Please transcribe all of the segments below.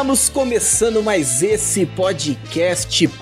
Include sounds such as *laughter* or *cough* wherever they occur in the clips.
Estamos começando mais esse podcast Bacon.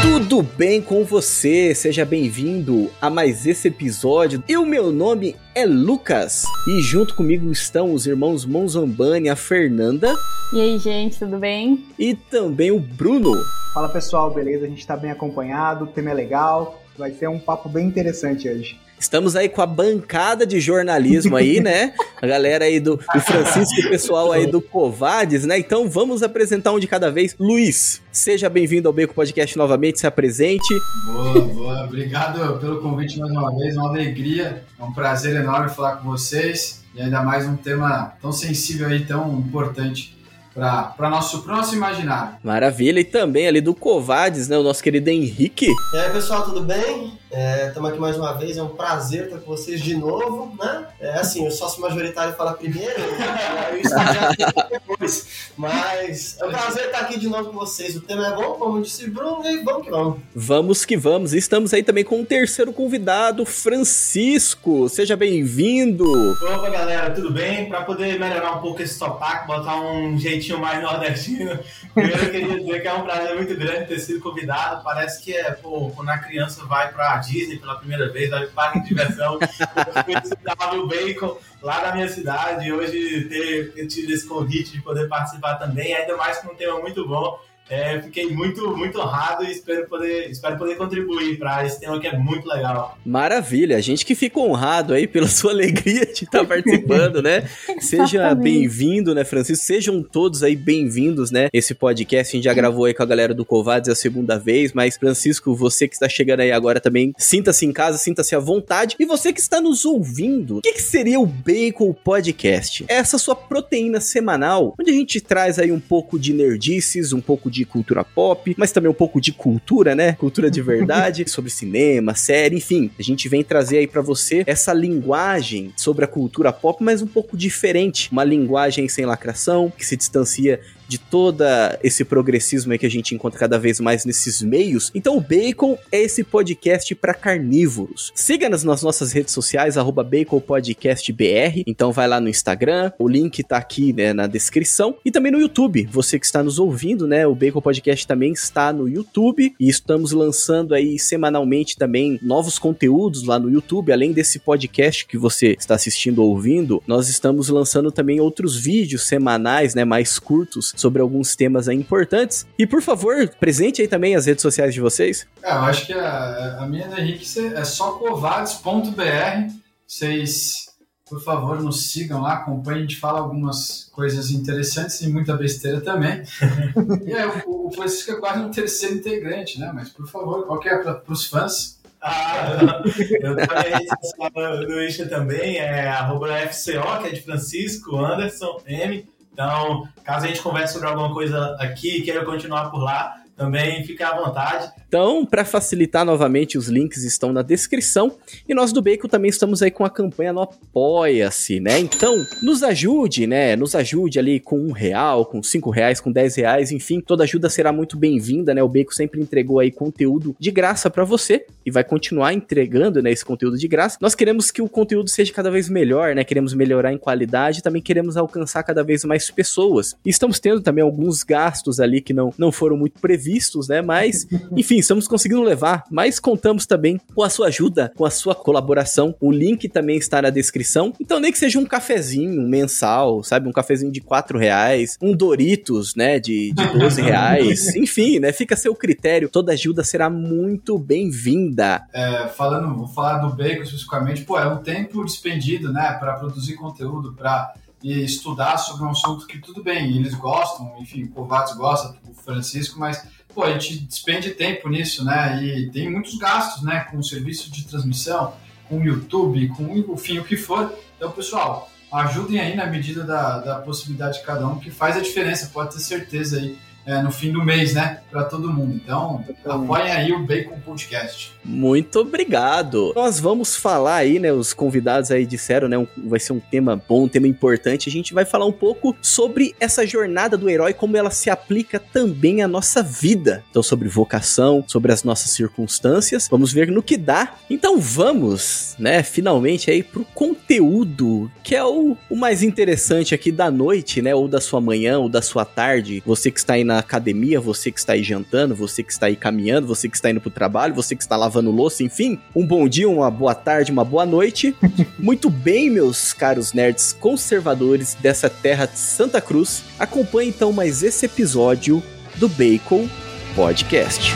Tudo bem com você? Seja bem-vindo a mais esse episódio. E o meu nome é Lucas. E junto comigo estão os irmãos Monzambani, a Fernanda. E aí, gente, tudo bem? E também o Bruno. Fala pessoal, beleza? A gente tá bem acompanhado, o tema é legal, vai ser um papo bem interessante hoje. Estamos aí com a bancada de jornalismo aí, né? A galera aí do o Francisco e o pessoal aí do Covades, né? Então vamos apresentar um de cada vez. Luiz, seja bem-vindo ao Beco Podcast novamente, se apresente. Boa, boa. Obrigado pelo convite mais uma vez, uma alegria. É um prazer enorme falar com vocês e ainda mais um tema tão sensível aí, tão importante para nosso próximo imaginário. Maravilha, e também ali do Covades, né, o nosso querido Henrique. E aí, pessoal, tudo bem? Estamos é, aqui mais uma vez, é um prazer estar com vocês de novo, né? É assim, o sócio majoritário fala primeiro, né? *laughs* depois. Mas é um prazer estar aqui de novo com vocês. O tema é bom, como disse Bruno, e vamos que vamos. Vamos que vamos. Estamos aí também com o terceiro convidado, Francisco. Seja bem-vindo. Opa, galera, tudo bem? Para poder melhorar um pouco esse sotaque, botar um jeitinho mais nordestino, primeiro *laughs* eu queria dizer que é um prazer muito grande ter sido convidado. Parece que é, pô, quando a criança vai para Disney pela primeira vez, vai para parque de diversão. eu fui visitar o Bacon lá da minha cidade e hoje ter, ter tido esse convite de poder participar também, ainda mais com um tema muito bom. É, fiquei muito, muito honrado e espero poder, espero poder contribuir para esse tema que é muito legal. Maravilha, a gente que fica honrado aí pela *laughs* sua alegria de estar participando, né? *laughs* Seja bem-vindo, né, Francisco? Sejam todos aí bem-vindos, né? Esse podcast a gente já gravou aí com a galera do Covades a segunda vez, mas Francisco, você que está chegando aí agora também, sinta-se em casa, sinta-se à vontade. E você que está nos ouvindo, o que, que seria o Bacon Podcast? Essa sua proteína semanal, onde a gente traz aí um pouco de nerdices, um pouco de cultura pop, mas também um pouco de cultura, né? Cultura de verdade, *laughs* sobre cinema, série, enfim. A gente vem trazer aí para você essa linguagem sobre a cultura pop, mas um pouco diferente. Uma linguagem sem lacração, que se distancia de toda esse progressismo aí que a gente encontra cada vez mais nesses meios. Então o Bacon é esse podcast para carnívoros. Siga-nos nas nossas redes sociais, arroba baconpodcastbr. Então vai lá no Instagram, o link tá aqui né, na descrição. E também no YouTube, você que está nos ouvindo, né? O Bacon Podcast também está no YouTube e estamos lançando aí semanalmente também novos conteúdos lá no YouTube, além desse podcast que você está assistindo ou ouvindo, nós estamos lançando também outros vídeos semanais, né, mais curtos sobre alguns temas importantes. E por favor, presente aí também as redes sociais de vocês. É, eu acho que a, a minha do Henrique é só covades.br. Vocês, por favor, nos sigam lá, acompanhem, a gente fala algumas coisas interessantes e muita besteira também. *laughs* e aí, o, o Francisco é quase um terceiro integrante, né? Mas, por favor, qual que é para os fãs? Ah, eu também no Insta também, é arroba FCO, que é de Francisco Anderson M. Então, caso a gente converse sobre alguma coisa aqui e queira continuar por lá, também fique à vontade. Então, para facilitar novamente, os links estão na descrição. E nós do Bacon também estamos aí com a campanha no Apoia-se, né? Então, nos ajude, né? Nos ajude ali com um real, com cinco reais, com dez reais, enfim, toda ajuda será muito bem-vinda, né? O Bacon sempre entregou aí conteúdo de graça para você e vai continuar entregando, né, esse conteúdo de graça. Nós queremos que o conteúdo seja cada vez melhor, né? Queremos melhorar em qualidade, também queremos alcançar cada vez mais pessoas. E estamos tendo também alguns gastos ali que não, não foram muito previstos, né? Mas, enfim, estamos conseguindo levar, mas contamos também com a sua ajuda, com a sua colaboração. O link também está na descrição. Então, nem que seja um cafezinho mensal, sabe? Um cafezinho de 4 reais, um Doritos, né? De, de 12 *laughs* reais. Enfim, né? Fica a seu critério. Toda ajuda será muito bem-vinda. É, falando, vou falar do bacon especificamente, pô, é um tempo despendido, né? Para produzir conteúdo, para estudar sobre um assunto que tudo bem, eles gostam, enfim, o Kovács gosta, o Francisco, mas pô, a gente despende tempo nisso, né? E tem muitos gastos, né? Com o serviço de transmissão, com o YouTube, com enfim, o que for. Então, pessoal, ajudem aí na medida da, da possibilidade de cada um, que faz a diferença, pode ter certeza aí. É, no fim do mês, né? Para todo mundo. Então, apoiem aí o Bacon Podcast. Muito obrigado. Nós vamos falar aí, né? Os convidados aí disseram, né? Um, vai ser um tema bom, um tema importante. A gente vai falar um pouco sobre essa jornada do herói, como ela se aplica também à nossa vida. Então, sobre vocação, sobre as nossas circunstâncias. Vamos ver no que dá. Então, vamos, né? Finalmente aí pro conteúdo, que é o, o mais interessante aqui da noite, né? Ou da sua manhã, ou da sua tarde. Você que está aí na academia, você que está aí jantando, você que está aí caminhando, você que está indo pro trabalho, você que está lavando louça, enfim. Um bom dia, uma boa tarde, uma boa noite. *laughs* Muito bem, meus caros nerds conservadores dessa terra de Santa Cruz. Acompanhe então mais esse episódio do Bacon Podcast.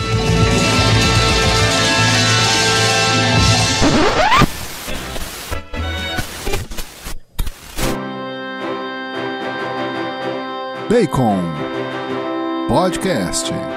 Bacon Podcast.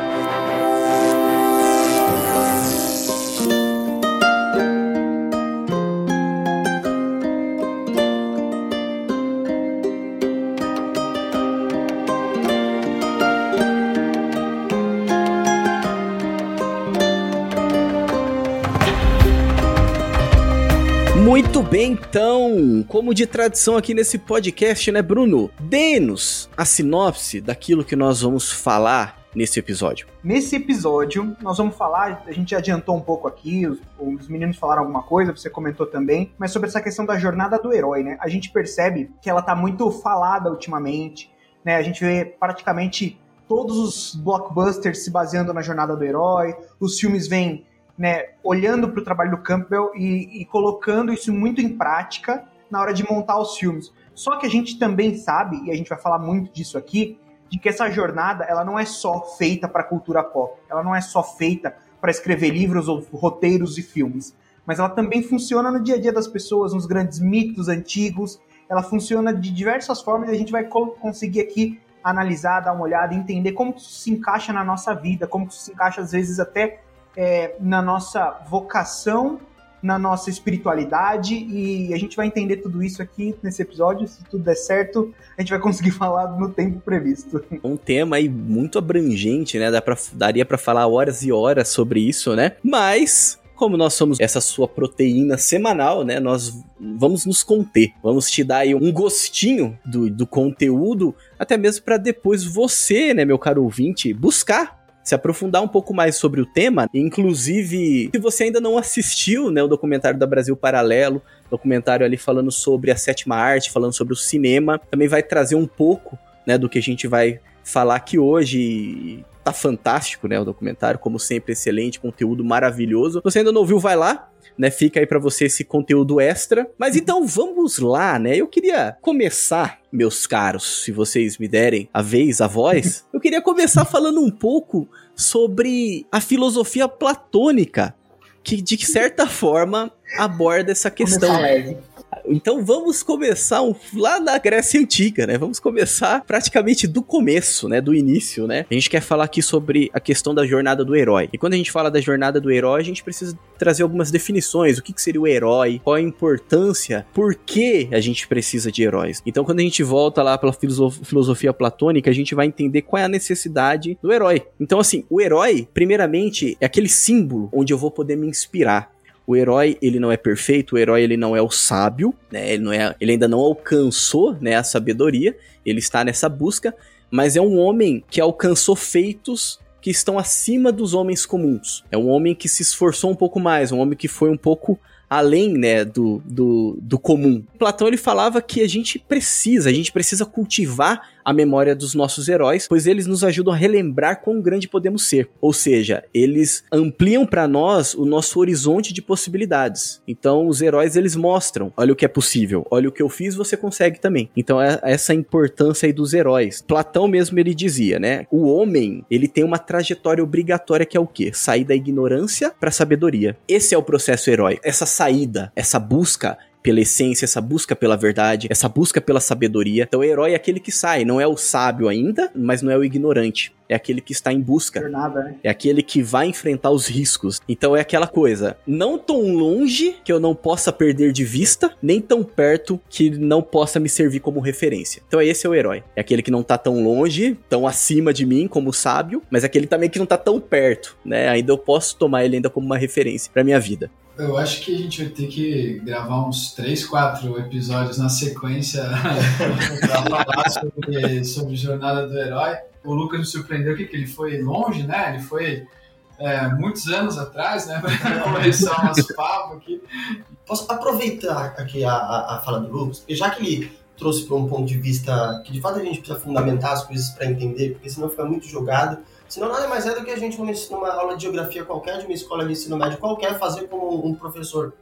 Muito bem, então, como de tradição aqui nesse podcast, né, Bruno? Dê-nos a sinopse daquilo que nós vamos falar nesse episódio. Nesse episódio, nós vamos falar, a gente adiantou um pouco aqui, os, os, meninos falaram alguma coisa, você comentou também, mas sobre essa questão da jornada do herói, né? A gente percebe que ela tá muito falada ultimamente, né? A gente vê praticamente todos os blockbusters se baseando na jornada do herói, os filmes vêm né, olhando para o trabalho do Campbell e, e, colocando isso muito em prática na hora de montar os filmes. Só que a gente também sabe, e a gente vai falar muito disso aqui, de que essa jornada ela não é só feita para cultura pop, ela não é só feita para escrever livros ou roteiros e filmes, mas ela também funciona no dia a dia das pessoas, nos grandes mitos antigos, ela funciona de diversas formas e a gente vai conseguir aqui analisar, dar uma olhada, entender como isso se encaixa na nossa vida, como isso se encaixa às vezes até é, na nossa vocação, na nossa espiritualidade, e a gente vai entender tudo isso aqui nesse episódio. Se tudo der certo, a gente vai conseguir *laughs* falar no tempo previsto. Um tema aí muito abrangente, né? Dá pra, daria para falar horas e horas sobre isso, né? Mas como nós somos essa sua proteína semanal, né? Nós vamos nos conter. Vamos te dar aí um gostinho do, do conteúdo, até mesmo para depois você, né, meu caro ouvinte, buscar se aprofundar um pouco mais sobre o tema. Inclusive, se você ainda não assistiu né, o documentário da Brasil Paralelo, documentário ali falando sobre a sétima arte, falando sobre o cinema, também vai trazer um pouco né, do que a gente vai falar aqui hoje. Tá fantástico, né, o documentário, como sempre, excelente, conteúdo maravilhoso. Se você ainda não ouviu, vai lá, né? Fica aí para você esse conteúdo extra. Mas então vamos lá, né? Eu queria começar, meus caros, se vocês me derem a vez, a voz, *laughs* eu queria começar falando um pouco sobre a filosofia platônica, que de certa forma aborda essa questão. Então vamos começar lá na Grécia Antiga, né? Vamos começar praticamente do começo, né? Do início, né? A gente quer falar aqui sobre a questão da jornada do herói. E quando a gente fala da jornada do herói, a gente precisa trazer algumas definições. O que, que seria o herói? Qual a importância? Por que a gente precisa de heróis? Então quando a gente volta lá pela filosofia platônica, a gente vai entender qual é a necessidade do herói. Então assim, o herói, primeiramente, é aquele símbolo onde eu vou poder me inspirar o herói ele não é perfeito, o herói ele não é o sábio, né? Ele, não é, ele ainda não alcançou né, a sabedoria, ele está nessa busca, mas é um homem que alcançou feitos que estão acima dos homens comuns. É um homem que se esforçou um pouco mais, um homem que foi um pouco além, né, do, do, do comum. Platão ele falava que a gente precisa, a gente precisa cultivar a memória dos nossos heróis, pois eles nos ajudam a relembrar quão grande podemos ser. Ou seja, eles ampliam para nós o nosso horizonte de possibilidades. Então, os heróis eles mostram, olha o que é possível, olha o que eu fiz, você consegue também. Então, é essa importância aí dos heróis. Platão mesmo ele dizia, né? O homem, ele tem uma trajetória obrigatória que é o quê? Sair da ignorância para sabedoria. Esse é o processo herói. Essa saída, essa busca pela essência, essa busca pela verdade, essa busca pela sabedoria. Então o herói é aquele que sai, não é o sábio ainda, mas não é o ignorante. É aquele que está em busca. Jornada, né? É aquele que vai enfrentar os riscos. Então é aquela coisa, não tão longe que eu não possa perder de vista, nem tão perto que não possa me servir como referência. Então esse é o herói. É aquele que não tá tão longe, tão acima de mim como sábio, mas é aquele também que não tá tão perto, né? Ainda eu posso tomar ele ainda como uma referência para minha vida. Eu acho que a gente vai ter que gravar uns 3, 4 episódios na sequência *laughs* para falar sobre, sobre Jornada do Herói. O Lucas me surpreendeu que, ele foi longe, né? Ele foi é, muitos anos atrás, né? *laughs* Para começar o nosso papo aqui. Posso aproveitar aqui a, a, a fala do Lucas, porque já que ele trouxe para um ponto de vista que de fato a gente precisa fundamentar as coisas para entender, porque senão fica muito jogado. Senão nada mais é do que a gente, numa aula de geografia qualquer, de uma escola de ensino médio qualquer, fazer como um professor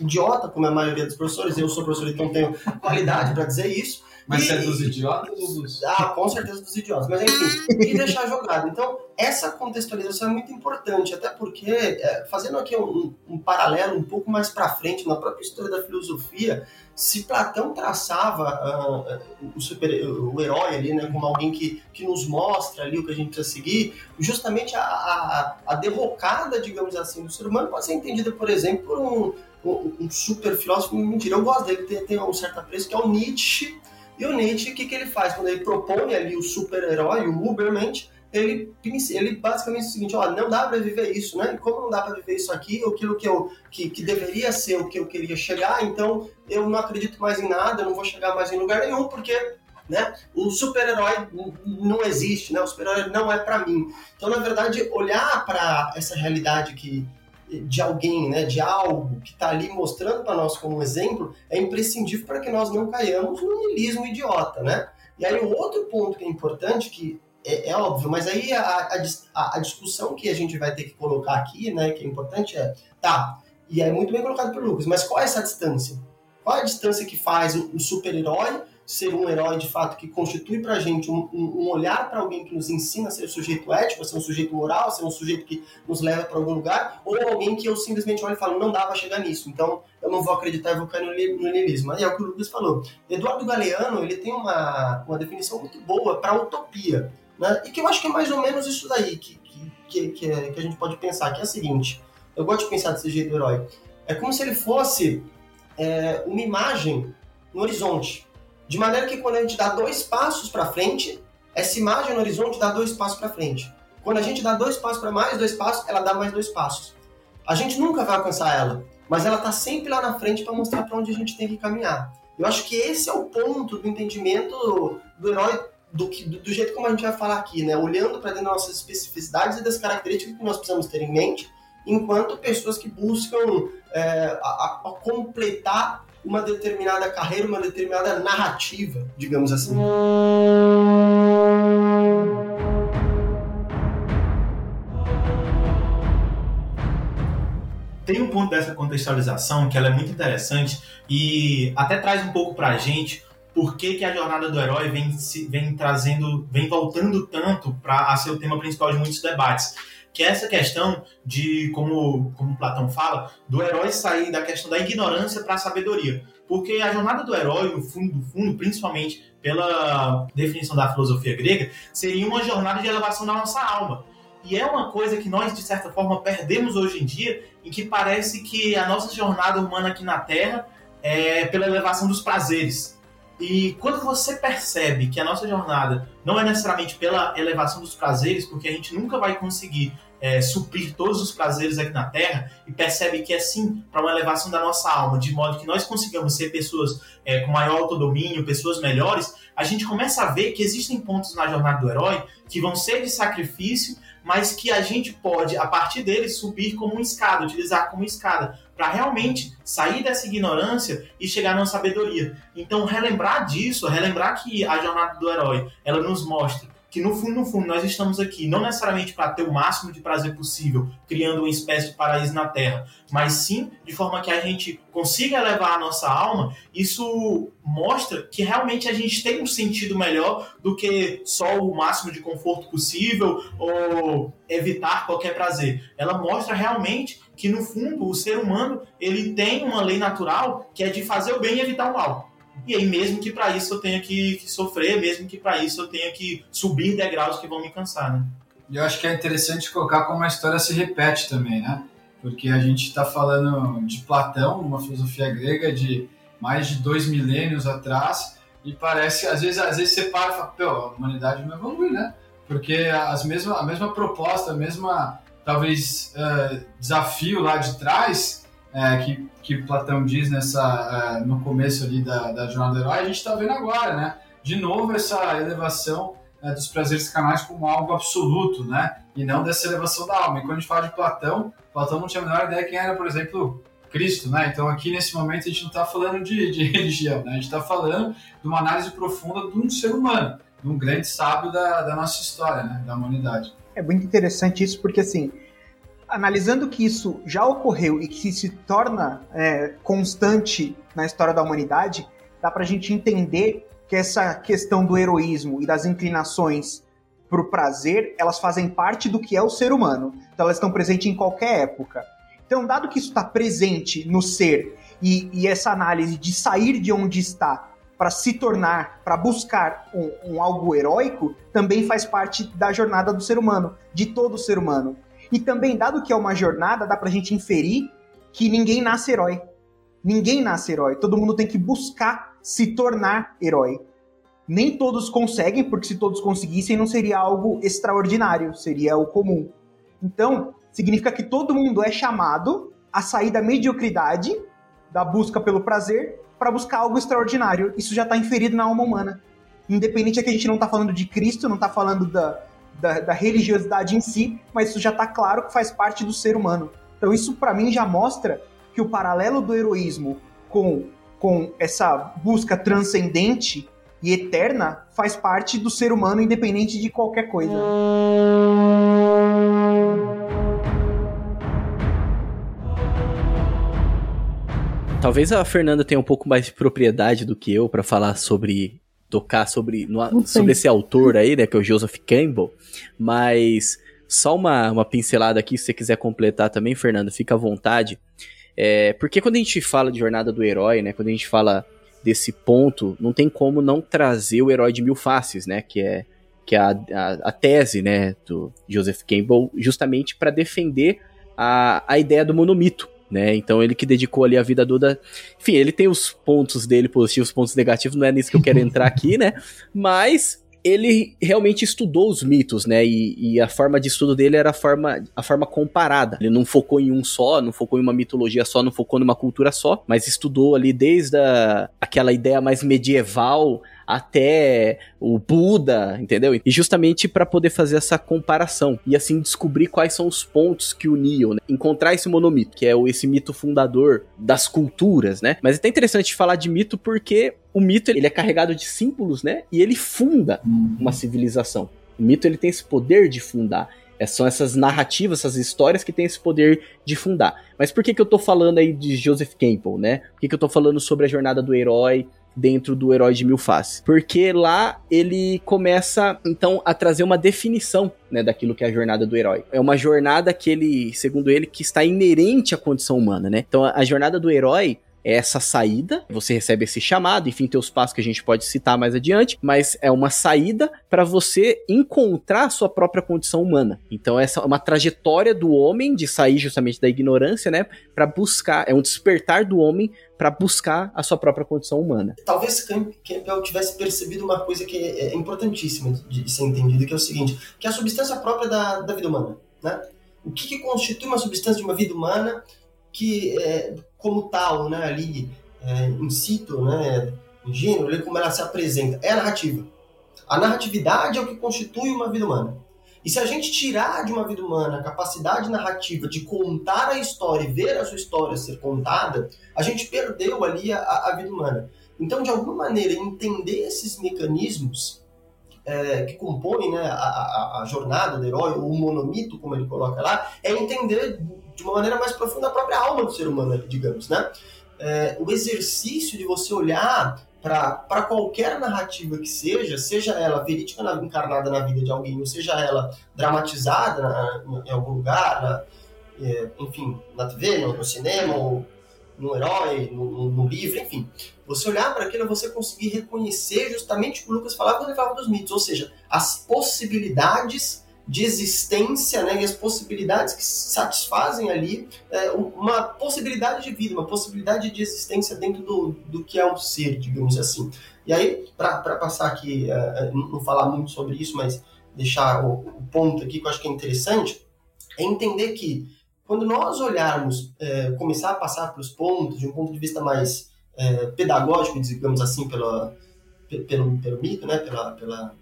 idiota, como a maioria dos professores, eu sou professor, então tenho qualidade para dizer isso. Mas e, é dos idiotas ou dos. Ah, com certeza dos idiotas. Mas enfim, e deixar jogado. Então, essa contextualização é muito importante, até porque, é, fazendo aqui um, um, paralelo um pouco mais para frente, na própria história da filosofia, se Platão traçava uh, o, super, o herói ali, né, como alguém que, que nos mostra ali o que a gente precisa seguir, justamente a, a, a derrocada, digamos assim, do ser humano pode ser entendida, por exemplo, por um, um, um super filósofo, mentira, eu gosto dele, tem, tem um certo apreço, que é o Nietzsche, e o Nietzsche, o que, que ele faz? Quando ele propõe ali o super-herói, o Ubermensch, ele, ele basicamente diz o seguinte, ó, não dá para viver isso, né? E como não dá para viver isso aqui, aquilo que, eu, que, que deveria ser o que eu queria chegar, então eu não acredito mais em nada, eu não vou chegar mais em lugar nenhum, porque né? O super-herói não existe, né? O super-herói não é para mim. Então, na verdade, olhar para essa realidade que de alguém, né, de algo que está ali mostrando para nós como exemplo, é imprescindível para que nós não caiamos no niilismo idiota, né? E aí o outro ponto que é importante, que é, é óbvio, mas aí a, a, a, discussão que a gente vai ter que colocar aqui, né, que é importante é, tá, e é muito bem colocado pelo Lucas, mas qual é essa distância? Qual é a distância que faz o, o super-herói ser um herói de fato que constitui para a gente um, um olhar para alguém que nos ensina a ser sujeito ético, a ser um sujeito moral, a ser um sujeito que nos leva para algum lugar, ou alguém que eu simplesmente olho e falo, não dá para chegar nisso, então eu não vou acreditar e vou cair no niilismo. E é o que o Lucas falou. Eduardo Galeano ele tem uma, uma definição muito boa para utopia, né? e que eu acho que é mais ou menos isso daí que, que, que, é, que a gente pode pensar, que é o seguinte, eu gosto de pensar desse jeito do herói, é como se ele fosse é, uma imagem no horizonte, de maneira que quando a gente dá dois passos para frente, essa imagem no horizonte dá dois passos para frente. Quando a gente dá dois passos para mais dois passos, ela dá mais dois passos. A gente nunca vai alcançar ela, mas ela está sempre lá na frente para mostrar para onde a gente tem que caminhar. Eu acho que esse é o ponto do entendimento do herói do, do, do jeito como a gente vai falar aqui, né? Olhando para dentro das nossas especificidades e das características que nós precisamos ter em mente, enquanto pessoas que buscam é, a, a completar uma determinada carreira, uma determinada narrativa, digamos assim. Tem um ponto dessa contextualização que ela é muito interessante e até traz um pouco pra gente por que, que a jornada do herói vem, vem trazendo, vem voltando tanto para ser o tema principal de muitos debates que é essa questão de, como, como Platão fala, do herói sair da questão da ignorância para a sabedoria. Porque a jornada do herói, no fundo do fundo, principalmente pela definição da filosofia grega, seria uma jornada de elevação da nossa alma. E é uma coisa que nós, de certa forma, perdemos hoje em dia, em que parece que a nossa jornada humana aqui na Terra é pela elevação dos prazeres. E quando você percebe que a nossa jornada não é necessariamente pela elevação dos prazeres, porque a gente nunca vai conseguir é, suprir todos os prazeres aqui na Terra e percebe que é sim para uma elevação da nossa alma, de modo que nós consigamos ser pessoas é, com maior autodomínio, pessoas melhores, a gente começa a ver que existem pontos na jornada do herói que vão ser de sacrifício, mas que a gente pode, a partir deles, subir como uma escada, utilizar como escada, para realmente sair dessa ignorância e chegar numa sabedoria. Então, relembrar disso, relembrar que a jornada do herói, ela nos mostra que no fundo, no fundo, nós estamos aqui não necessariamente para ter o máximo de prazer possível, criando uma espécie de paraíso na Terra, mas sim de forma que a gente consiga elevar a nossa alma, isso mostra que realmente a gente tem um sentido melhor do que só o máximo de conforto possível ou evitar qualquer prazer. Ela mostra realmente que no fundo o ser humano ele tem uma lei natural que é de fazer o bem e evitar o mal. E aí, mesmo que para isso eu tenha que, que, sofrer, mesmo que para isso eu tenha que subir degraus que vão me cansar, né? E eu acho que é interessante colocar como a história se repete também, né? Porque a gente está falando de Platão, uma filosofia grega de mais de dois milênios atrás, e parece, às vezes, às vezes você para e fala, pô, a humanidade não evolui, né? Porque as mesma, a mesma proposta, a mesma, talvez, uh, desafio lá de trás, é, que, que Platão diz nessa, é, no começo ali da, da jornada do herói, a gente está vendo agora, né? De novo, essa elevação é, dos prazeres canais como algo absoluto, né? E não dessa elevação da alma. E quando a gente fala de Platão, Platão não tinha a menor ideia quem era, por exemplo, Cristo, né? Então aqui nesse momento a gente não está falando de, de, *laughs* religião, né? A gente está falando de uma análise profunda de um ser humano, de um grande sábio da, da nossa história, né? Da humanidade. É muito interessante isso porque assim analisando que isso já ocorreu e que se torna é, constante na história da humanidade, dá para a gente entender que essa questão do heroísmo e das inclinações para o prazer, elas fazem parte do que é o ser humano. Então elas estão presentes em qualquer época. Então, dado que isso está presente no ser e, e, essa análise de sair de onde está para se tornar, para buscar um, um algo heróico, também faz parte da jornada do ser humano, de todo ser humano. E também, dado que é uma jornada, dá pra gente inferir que ninguém nasce herói. Ninguém nasce herói. Todo mundo tem que buscar se tornar herói. Nem todos conseguem, porque se todos conseguissem, não seria algo extraordinário, seria o comum. Então, significa que todo mundo é chamado a sair da mediocridade, da busca pelo prazer, para buscar algo extraordinário. Isso já está inferido na alma humana. Independente é que a gente não está falando de Cristo, não está falando da, da, da religiosidade em si, mas isso já está claro que faz parte do ser humano. Então isso para mim já mostra que o paralelo do heroísmo com, com essa busca transcendente e eterna faz parte do ser humano independente de qualquer coisa. Talvez a Fernanda tenha um pouco mais de propriedade do que eu para falar sobre tocar sobre, no, sobre esse autor aí, né, que é o Joseph Campbell, mas só uma, uma pincelada aqui, se você quiser completar também, Fernando, fica à vontade. É, porque quando a gente fala de jornada do herói, né, quando a gente fala desse ponto, não tem como não trazer o herói de mil faces, né, que é, que é a, a, a tese, né, do Joseph Campbell, justamente para defender a, a ideia do monomito, né? Então ele que dedicou ali a vida toda. Enfim, ele tem os pontos dele positivos, pontos negativos, não é nisso que eu quero entrar aqui, né? Mas ele realmente estudou os mitos, né? E, e, a forma de estudo dele era a forma, a forma comparada. Ele não focou em um só, não focou em uma mitologia só, não focou numa cultura só, mas estudou ali desde a, aquela ideia mais medieval até o Buda, entendeu? E justamente para poder fazer essa comparação e assim descobrir quais são os pontos que uniam, né? encontrar esse monomito, que é esse mito fundador das culturas, né? Mas é até interessante falar de mito porque o mito ele é carregado de símbolos, né? E ele funda uhum. uma civilização. O mito ele tem esse poder de fundar. É, são essas narrativas, essas histórias que têm esse poder de fundar. Mas por que, que eu tô falando aí de Joseph Campbell, né? Por que, que eu tô falando sobre a jornada do herói, dentro do Herói de Mil Faces. Porque lá ele começa, então, a trazer uma definição, né, daquilo que é a jornada do herói. É uma jornada que ele, segundo ele, que está inerente à condição humana, né? Então, a jornada do herói essa saída, você recebe esse chamado, enfim, tem os passos que a gente pode citar mais adiante, mas é uma saída para você encontrar a sua própria condição humana. Então essa é uma trajetória do homem de sair justamente da ignorância, né, para buscar, é um despertar do homem para buscar a sua própria condição humana. Talvez Campbell tivesse percebido uma coisa que é importantíssima de ser entendida, que é o seguinte, que é a substância própria da, da vida humana, né? O que, que constitui uma substância de uma vida humana que é, como tal, né, ali é, in situ, né, em gênero, ali como ela se apresenta, é a narrativa. A narratividade é o que constitui uma vida humana. E se a gente tirar de uma vida humana a capacidade narrativa de contar a história e ver a sua história ser contada, a gente perdeu ali a, a vida humana. Então, de alguma maneira, entender esses mecanismos é, que compõem né, a, a, a, jornada do herói, ou o monomito, como ele coloca lá, é entender de uma maneira mais profunda a própria alma do ser humano, digamos, né? É, o exercício de você olhar para qualquer narrativa que seja, seja ela verídica encarnada na vida de alguém, ou seja ela dramatizada na, em algum lugar, na, é, enfim, na TV, no, no cinema, ou no herói, no, no, livro, enfim. Você olhar para aquilo, você conseguir reconhecer justamente o que o Lucas falava quando ele falava dos mitos, ou seja, as possibilidades de existência né, e as possibilidades que satisfazem ali é, uma possibilidade de vida, uma possibilidade de existência dentro do, do que é um ser, digamos assim. E aí, para passar aqui, é, não falar muito sobre isso, mas deixar o, o, ponto aqui que eu acho que é interessante, é entender que quando nós olharmos, é, começar a passar pelos pontos de um ponto de vista mais é, pedagógico, digamos assim, pela, pelo, pelo mito, né, pela, pela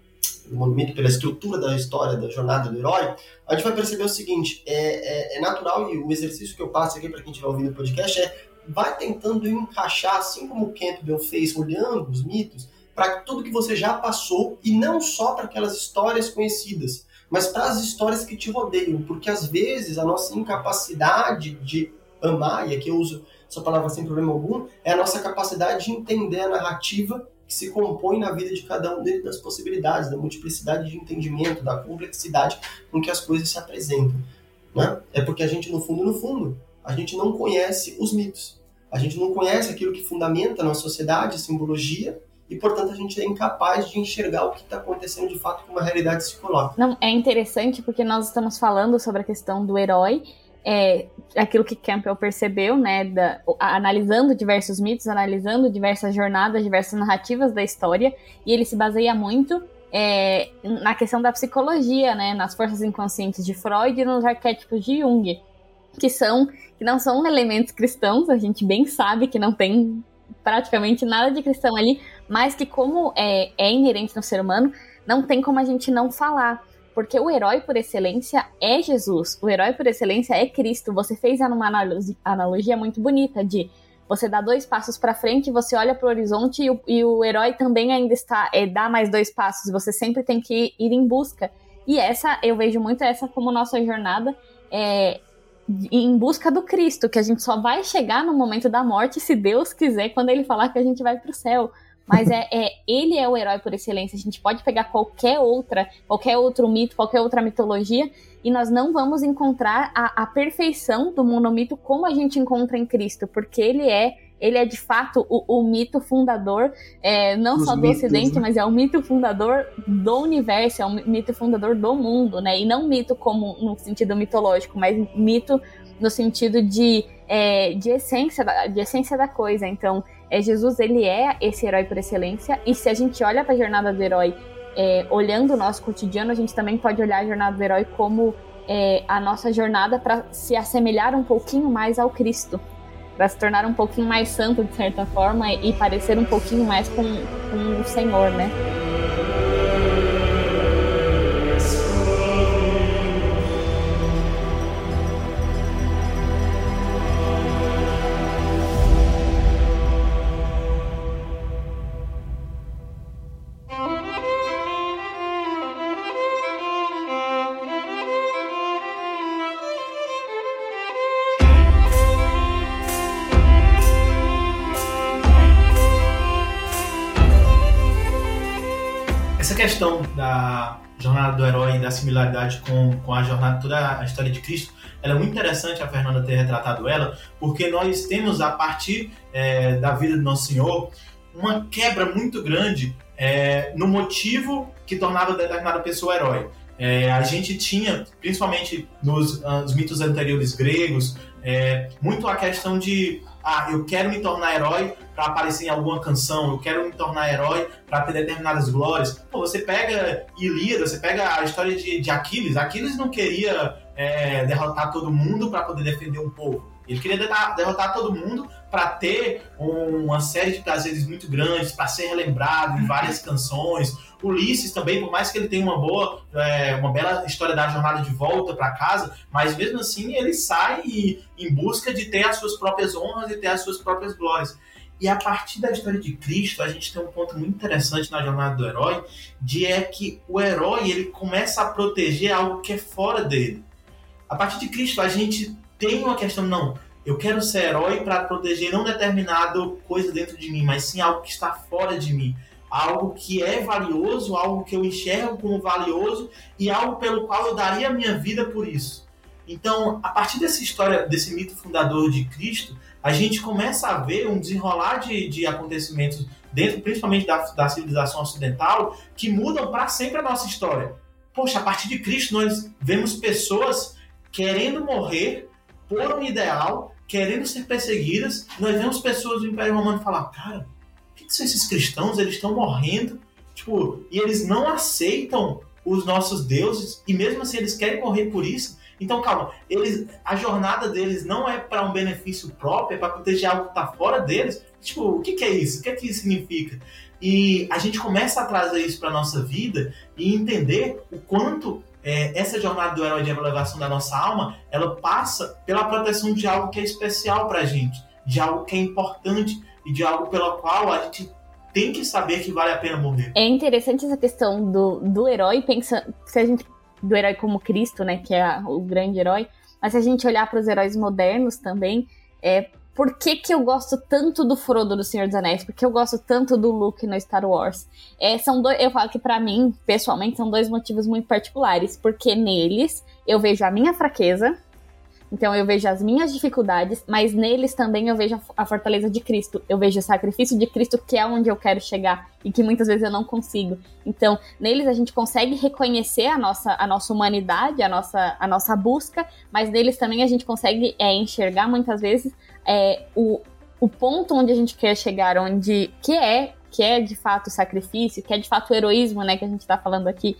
pelo monumento, pela estrutura da história da jornada do herói, a gente vai perceber o seguinte: é, é, é natural e o exercício que eu passo aqui para quem estiver ouvindo o podcast é vai tentando encaixar, assim como o Campbell fez, olhando os mitos, para tudo que você já passou e não só para aquelas histórias conhecidas, mas para as histórias que te rodeiam, porque às vezes a nossa incapacidade de amar, e aqui eu uso essa palavra sem problema algum, é a nossa capacidade de entender a narrativa que se compõe na vida de cada um dentro das possibilidades, da multiplicidade de entendimento, da complexidade com que as coisas se apresentam. Né? É porque a gente, no fundo, no fundo, a gente não conhece os mitos. A gente não conhece aquilo que fundamenta a nossa sociedade, a simbologia, e, portanto, a gente é incapaz de enxergar o que está acontecendo de fato como a realidade se coloca. Não, é interessante porque nós estamos falando sobre a questão do herói é, aquilo que Campbell percebeu, né, da, analisando diversos mitos, analisando diversas jornadas, diversas narrativas da história, e ele se baseia muito é, na questão da psicologia, né, nas forças inconscientes de Freud e nos arquétipos de Jung, que são que não são elementos cristãos, a gente bem sabe que não tem praticamente nada de cristão ali, mas que como é, é inerente no ser humano, não tem como a gente não falar. Porque o herói por excelência é Jesus. O herói por excelência é Cristo. Você fez uma analogia muito bonita de você dá dois passos para frente, você olha para o horizonte e o, e o, herói também ainda está, é, dá mais dois passos. Você sempre tem que ir em busca. E essa, eu vejo muito essa como nossa jornada é, em busca do Cristo, que a gente só vai chegar no momento da morte, se Deus quiser, quando ele falar que a gente vai para o céu. Mas é, é, ele é o herói por excelência. A gente pode pegar qualquer outra, qualquer outro mito, qualquer outra mitologia, e nós não vamos encontrar a, a perfeição do monomito como a gente encontra em Cristo, porque ele é ele é de fato o, o mito fundador, é, não Os só do mitos, Ocidente, né? mas é o mito fundador do universo, é o mito fundador do mundo, né? E não mito como no sentido mitológico, mas mito no sentido de, é, de, essência, de essência da coisa. Então, é, Jesus ele é esse herói por excelência, e se a gente olha para a jornada do herói é, olhando o nosso cotidiano, a gente também pode olhar a jornada do herói como é, a nossa jornada para se assemelhar um pouquinho mais ao Cristo, para se tornar um pouquinho mais santo de certa forma e parecer um pouquinho mais com, com o Senhor, né? Jornada do herói e da similaridade com, com a jornada, toda a história de Cristo, ela é muito interessante a Fernanda ter retratado ela, porque nós temos, a partir é, da vida do Nosso Senhor, uma quebra muito grande é, no motivo que tornava determinada pessoa herói. É, a gente tinha, principalmente nos, nos mitos anteriores gregos, é, muito a questão de ah, eu quero me tornar herói para aparecer em alguma canção, eu quero me tornar herói para ter determinadas glórias. Pô, você pega Ilíada, você pega a história de, de Aquiles. Aquiles não queria é, derrotar todo mundo para poder defender um povo. Ele queria derrotar, derrotar todo mundo para ter uma série de prazeres muito grandes, para ser relembrado em várias canções. Ulisses também, por mais que ele tenha uma boa, é, uma bela história da jornada de volta para casa, mas mesmo assim ele sai em busca de ter as suas próprias honras e ter as suas próprias glórias. E a partir da história de Cristo, a gente tem um ponto muito interessante na jornada do herói, de é que o herói ele começa a proteger algo que é fora dele. A partir de Cristo, a gente tem uma questão, não, eu quero ser herói para proteger não determinado coisa dentro de mim, mas sim algo que está fora de mim. Algo que é valioso, algo que eu enxergo como valioso e algo pelo qual eu daria a minha vida por isso. Então, a partir dessa história, desse mito fundador de Cristo, a gente começa a ver um desenrolar de, de acontecimentos dentro, principalmente da, da civilização ocidental, que mudam para sempre a nossa história. Poxa, a partir de Cristo nós vemos pessoas querendo morrer por um ideal, querendo ser perseguidas. Nós vemos pessoas do Império Romano falar, cara, o que, que são esses cristãos? Eles estão morrendo, tipo, e eles não aceitam os nossos deuses e mesmo assim eles querem morrer por isso. Então, calma, eles, a jornada deles não é para um benefício próprio, é para proteger algo que está fora deles. Tipo, o que, que é isso? O que, é que isso significa? E a gente começa a trazer isso para nossa vida e entender o quanto é, essa jornada do herói de elevação da nossa alma, ela passa pela proteção de algo que é especial para a gente, de algo que é importante e de algo pelo qual a gente tem que saber que vale a pena morrer. É interessante essa questão do, do herói, pensa, se a gente do herói como Cristo, né, que é o grande herói, mas se a gente olhar para os heróis modernos também, é por que, que eu gosto tanto do Frodo do Senhor dos Anéis? Porque eu gosto tanto do Luke no Star Wars? É, são dois, eu falo que para mim, pessoalmente, são dois motivos muito particulares. Porque neles eu vejo a minha fraqueza, então eu vejo as minhas dificuldades, mas neles também eu vejo a fortaleza de Cristo. Eu vejo o sacrifício de Cristo, que é onde eu quero chegar e que muitas vezes eu não consigo. Então, neles a gente consegue reconhecer a nossa, a nossa humanidade, a nossa, a nossa busca, mas neles também a gente consegue é, enxergar muitas vezes é, o, o ponto onde a gente quer chegar, onde que é que é de fato o sacrifício, que é de fato o heroísmo, né, que a gente está falando aqui.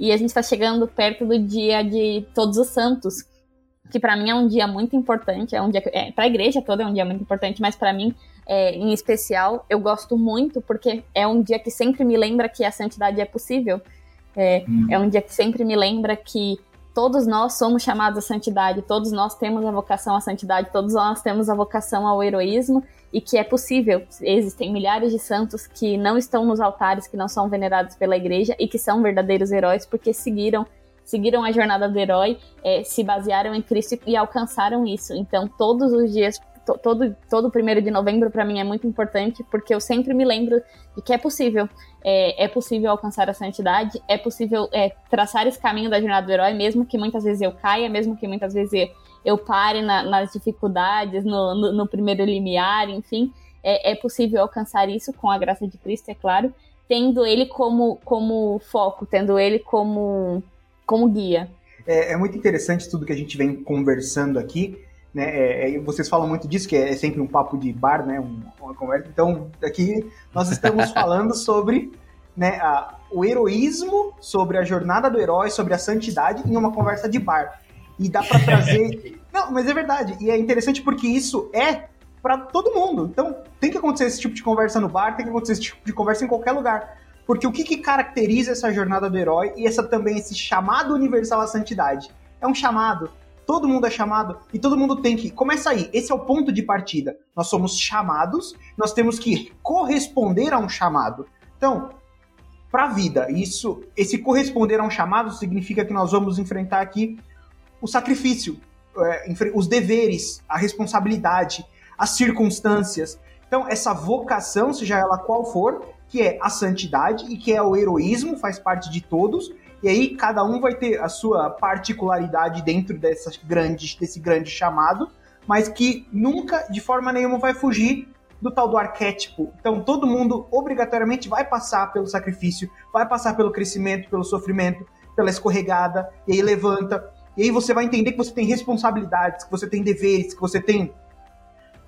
E a gente está chegando perto do dia de Todos os Santos que para mim é um dia muito importante, é um dia é, para a igreja toda é um dia muito importante, mas para mim é, em especial eu gosto muito porque é um dia que sempre me lembra que a santidade é possível. É, hum. é um dia que sempre me lembra que todos nós somos chamados à santidade, todos nós temos a vocação à santidade, todos nós temos a vocação ao heroísmo e que é possível. Existem milhares de santos que não estão nos altares, que não são venerados pela igreja e que são verdadeiros heróis porque seguiram seguiram a jornada do herói, é, se basearam em Cristo e alcançaram isso. Então, todos os dias, todo, todo primeiro de novembro para mim é muito importante, porque eu sempre me lembro de que é possível. É, é possível alcançar a santidade, é possível é, traçar esse caminho da jornada do herói, mesmo que muitas vezes eu caia, mesmo que muitas vezes eu, eu pare na, nas dificuldades, no, no, no, primeiro limiar, enfim. É, é possível alcançar isso com a graça de Cristo, é claro, tendo ele como, como foco, tendo ele como como guia. É, é, muito interessante tudo que a gente vem conversando aqui. Né? É, é vocês falam muito disso, que é, é sempre um papo de bar, né? Um, uma conversa. Então, aqui nós estamos *laughs* falando sobre né, a, o heroísmo, sobre a jornada do herói, sobre a santidade em uma conversa de bar. E dá para trazer. *laughs* Não, mas é verdade. E é interessante porque isso é para todo mundo. Então, tem que acontecer esse tipo de conversa no bar, tem que acontecer esse tipo de conversa em qualquer lugar. Porque o que, que caracteriza essa jornada do herói e essa também esse chamado universal à santidade? É um chamado. Todo mundo é chamado e todo mundo tem que. Começa aí, esse é o ponto de partida. Nós somos chamados, nós temos que corresponder a um chamado. Então, para a vida, isso, esse corresponder a um chamado significa que nós vamos enfrentar aqui o sacrifício, é, os deveres, a responsabilidade, as circunstâncias. Então, essa vocação, seja ela qual for, que é a santidade e que é o heroísmo, faz parte de todos. E aí cada um vai ter a sua particularidade dentro dessas grandes, desse grande chamado, mas que nunca, de forma nenhuma, vai fugir do tal do arquétipo. Então todo mundo obrigatoriamente vai passar pelo sacrifício, vai passar pelo crescimento, pelo sofrimento, pela escorregada, e aí levanta. E aí você vai entender que você tem responsabilidades, que você tem deveres, que você tem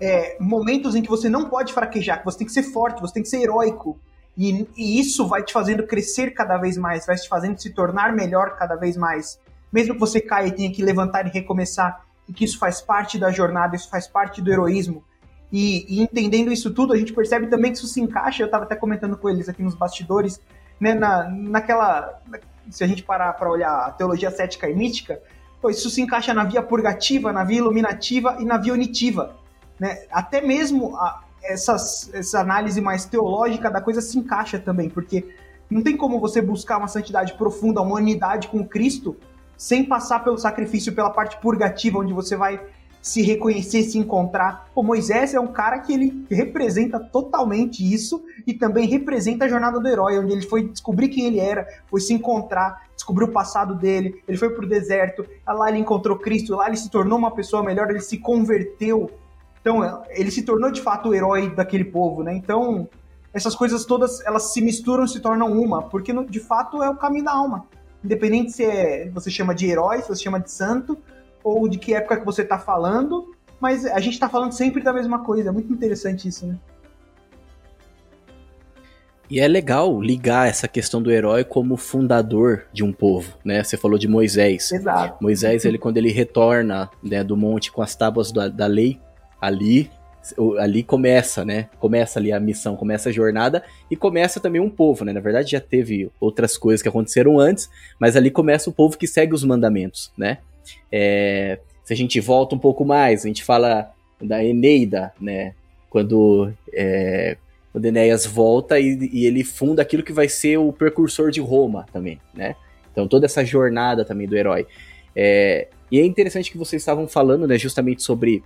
é, momentos em que você não pode fraquejar, que você tem que ser forte, você tem que ser heróico. E, e, isso vai te fazendo crescer cada vez mais, vai te fazendo se tornar melhor cada vez mais. Mesmo que você caia e tenha que levantar e recomeçar, e que isso faz parte da jornada, isso faz parte do heroísmo. E, e entendendo isso tudo, a gente percebe também que isso se encaixa, eu estava até comentando com eles aqui nos bastidores, né, na, naquela. Se a gente parar para olhar a teologia cética e mítica, pô, isso se encaixa na via purgativa, na via iluminativa e na via unitiva. Né? Até mesmo a, essas, essa análise mais teológica da coisa se encaixa também, porque não tem como você buscar uma santidade profunda, uma unidade com Cristo, sem passar pelo sacrifício, pela parte purgativa, onde você vai se reconhecer, se encontrar. O Moisés é um cara que ele representa totalmente isso e também representa a jornada do herói, onde ele foi descobrir quem ele era, foi se encontrar, descobriu o passado dele, ele foi pro deserto, lá ele encontrou Cristo, lá ele se tornou uma pessoa melhor, ele se converteu. Então, ele se tornou de fato o herói daquele povo, né? Então, essas coisas todas, elas se misturam e se tornam uma, porque de fato é o caminho da alma. Independente se é, você chama de herói, se você chama de santo, ou de que época que você está falando, mas a gente está falando sempre da mesma coisa. É muito interessante isso, né? E é legal ligar essa questão do herói como fundador de um povo, né? Você falou de Moisés. Exato. Moisés, ele *laughs* quando ele retorna né, do monte com as tábuas da, da lei, ali ali começa, né? Começa ali a missão, começa a jornada e começa também um povo, né? Na verdade já teve outras coisas que aconteceram antes, mas ali começa o povo que segue os mandamentos, né? É, se a gente volta um pouco mais, a gente fala da Eneida, né? Quando, é, quando Enéas volta e, e, ele funda aquilo que vai ser o precursor de Roma também, né? Então toda essa jornada também do herói. É, e é interessante que vocês estavam falando, né, justamente sobre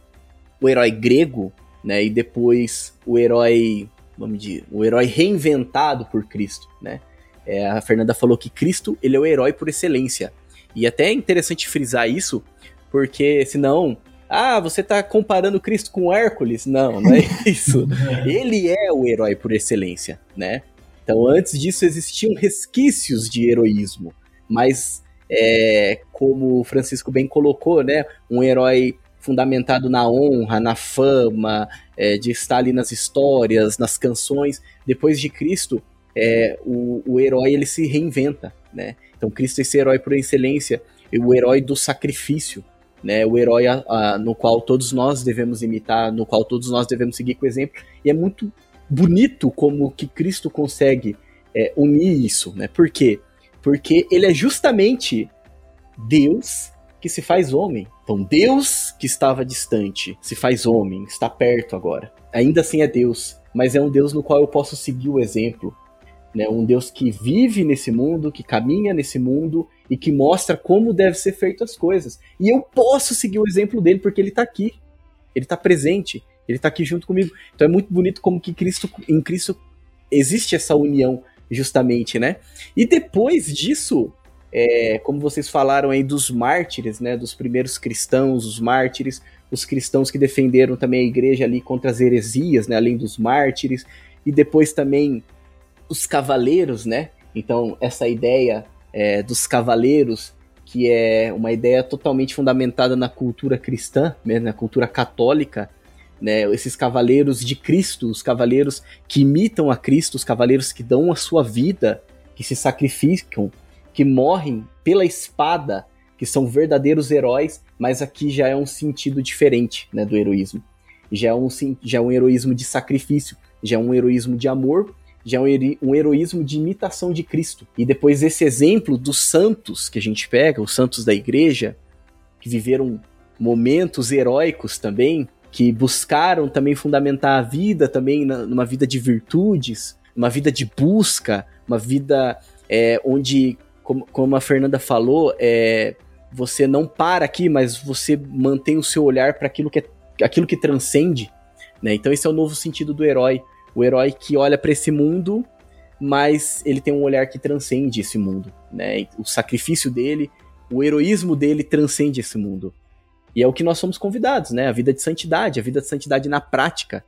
o herói grego, né, e depois o herói, vamos dizer, o herói reinventado por Cristo, né? É, a Fernanda falou que Cristo ele é o herói por excelência. E até é interessante frisar isso, porque senão, ah, você tá comparando Cristo com Hércules? Não, não é *laughs* isso. Ele é o herói por excelência, né? Então, antes disso existiam resquícios de heroísmo, mas é, como o Francisco bem colocou, né, um herói fundamentado na honra, na fama, é, de estar ali nas histórias, nas canções. Depois de Cristo, é, o, o herói ele se reinventa, né? Então Cristo é esse herói por excelência, o herói do sacrifício, né? O herói a, a, no qual todos nós devemos imitar, no qual todos nós devemos seguir com exemplo. E é muito bonito como que Cristo consegue é, unir isso, né? Por quê? Porque ele é justamente Deus que se faz homem. Então Deus que estava distante se faz homem, está perto agora. Ainda assim é Deus, mas é um Deus no qual eu posso seguir o exemplo né? Um Deus que vive nesse mundo, que caminha nesse mundo e que mostra como deve ser feito as coisas. E eu posso seguir o exemplo dele porque ele está aqui. Ele está presente, ele está aqui junto comigo. Então é muito bonito como que Cristo, em Cristo existe essa união justamente, né? E depois disso, é, como vocês falaram aí dos mártires, né, dos primeiros cristãos, os mártires, os cristãos que defenderam também a igreja ali contra as heresias, né, além dos mártires, e depois também os cavaleiros, né? Então, essa ideia é, dos cavaleiros, que é uma ideia totalmente fundamentada na cultura cristã, né, na cultura católica, né? Esses cavaleiros de Cristo, os cavaleiros que imitam a Cristo, os cavaleiros que dão a sua vida, que se sacrificam, que morrem pela espada, que são verdadeiros heróis, mas aqui já é um sentido diferente né, do heroísmo. Já é, um, já é um heroísmo de sacrifício, já é um heroísmo de amor, já é um heroísmo de imitação de Cristo. E depois esse exemplo dos santos que a gente pega, os santos da igreja, que viveram momentos heróicos também, que buscaram também fundamentar a vida também numa vida de virtudes, uma vida de busca, uma vida é, onde, como, como, a Fernanda falou, é, você não para aqui, mas você mantém o seu olhar para aquilo que é, aquilo que transcende. Né? Então esse é o novo sentido do herói o herói que olha para esse mundo, mas ele tem um olhar que transcende esse mundo, né? O sacrifício dele, o heroísmo dele transcende esse mundo. E é o que nós somos convidados, né? A vida de santidade, a vida de santidade na prática,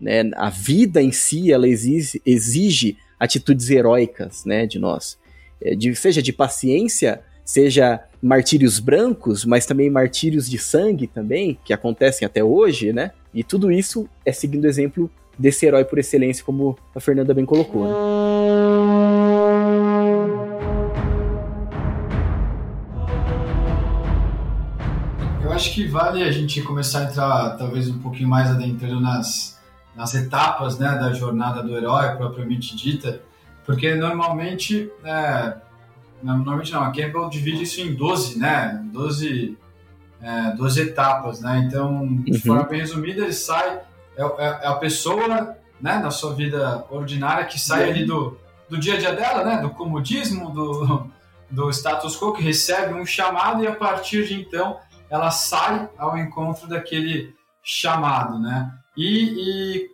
né? A vida em si, ela exige, exige atitudes heróicas, né, de nós. É, de, seja de paciência, seja martírios brancos, mas também martírios de sangue também, que acontecem até hoje, né? E tudo isso é seguindo o exemplo desse herói por excelência, como a Fernanda bem colocou. Né? Eu acho que vale a gente começar a entrar talvez um pouquinho mais adentrando nas, nas etapas né, da jornada do herói propriamente dita, porque normalmente, é, normalmente não, a Campbell divide isso em 12, né, 12, é, 12 etapas, né, então de uhum. forma bem resumida ele sai é, é, é a pessoa, né, na sua vida ordinária que sai ali do, do dia a dia dela, né, do comodismo, do, do status quo, que recebe um chamado e a partir de então ela sai ao encontro daquele chamado, né? E, e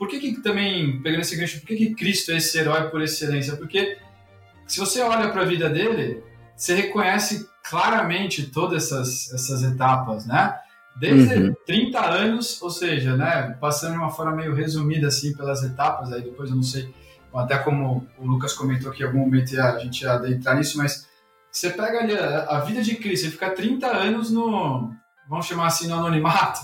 por que, que também, pegando esse gancho, por que, que Cristo é esse herói por excelência? Porque se você olha para a vida dele, você reconhece claramente todas essas, essas etapas, né? Desde uhum. 30 anos, ou seja, né, passando de uma forma meio resumida assim pelas etapas, aí depois eu não sei, até como o Lucas comentou que em algum momento a gente ia adentrar nisso, mas você pega ali a, a vida de Cristo, ele fica 30 anos no, vamos chamar assim, no anonimato,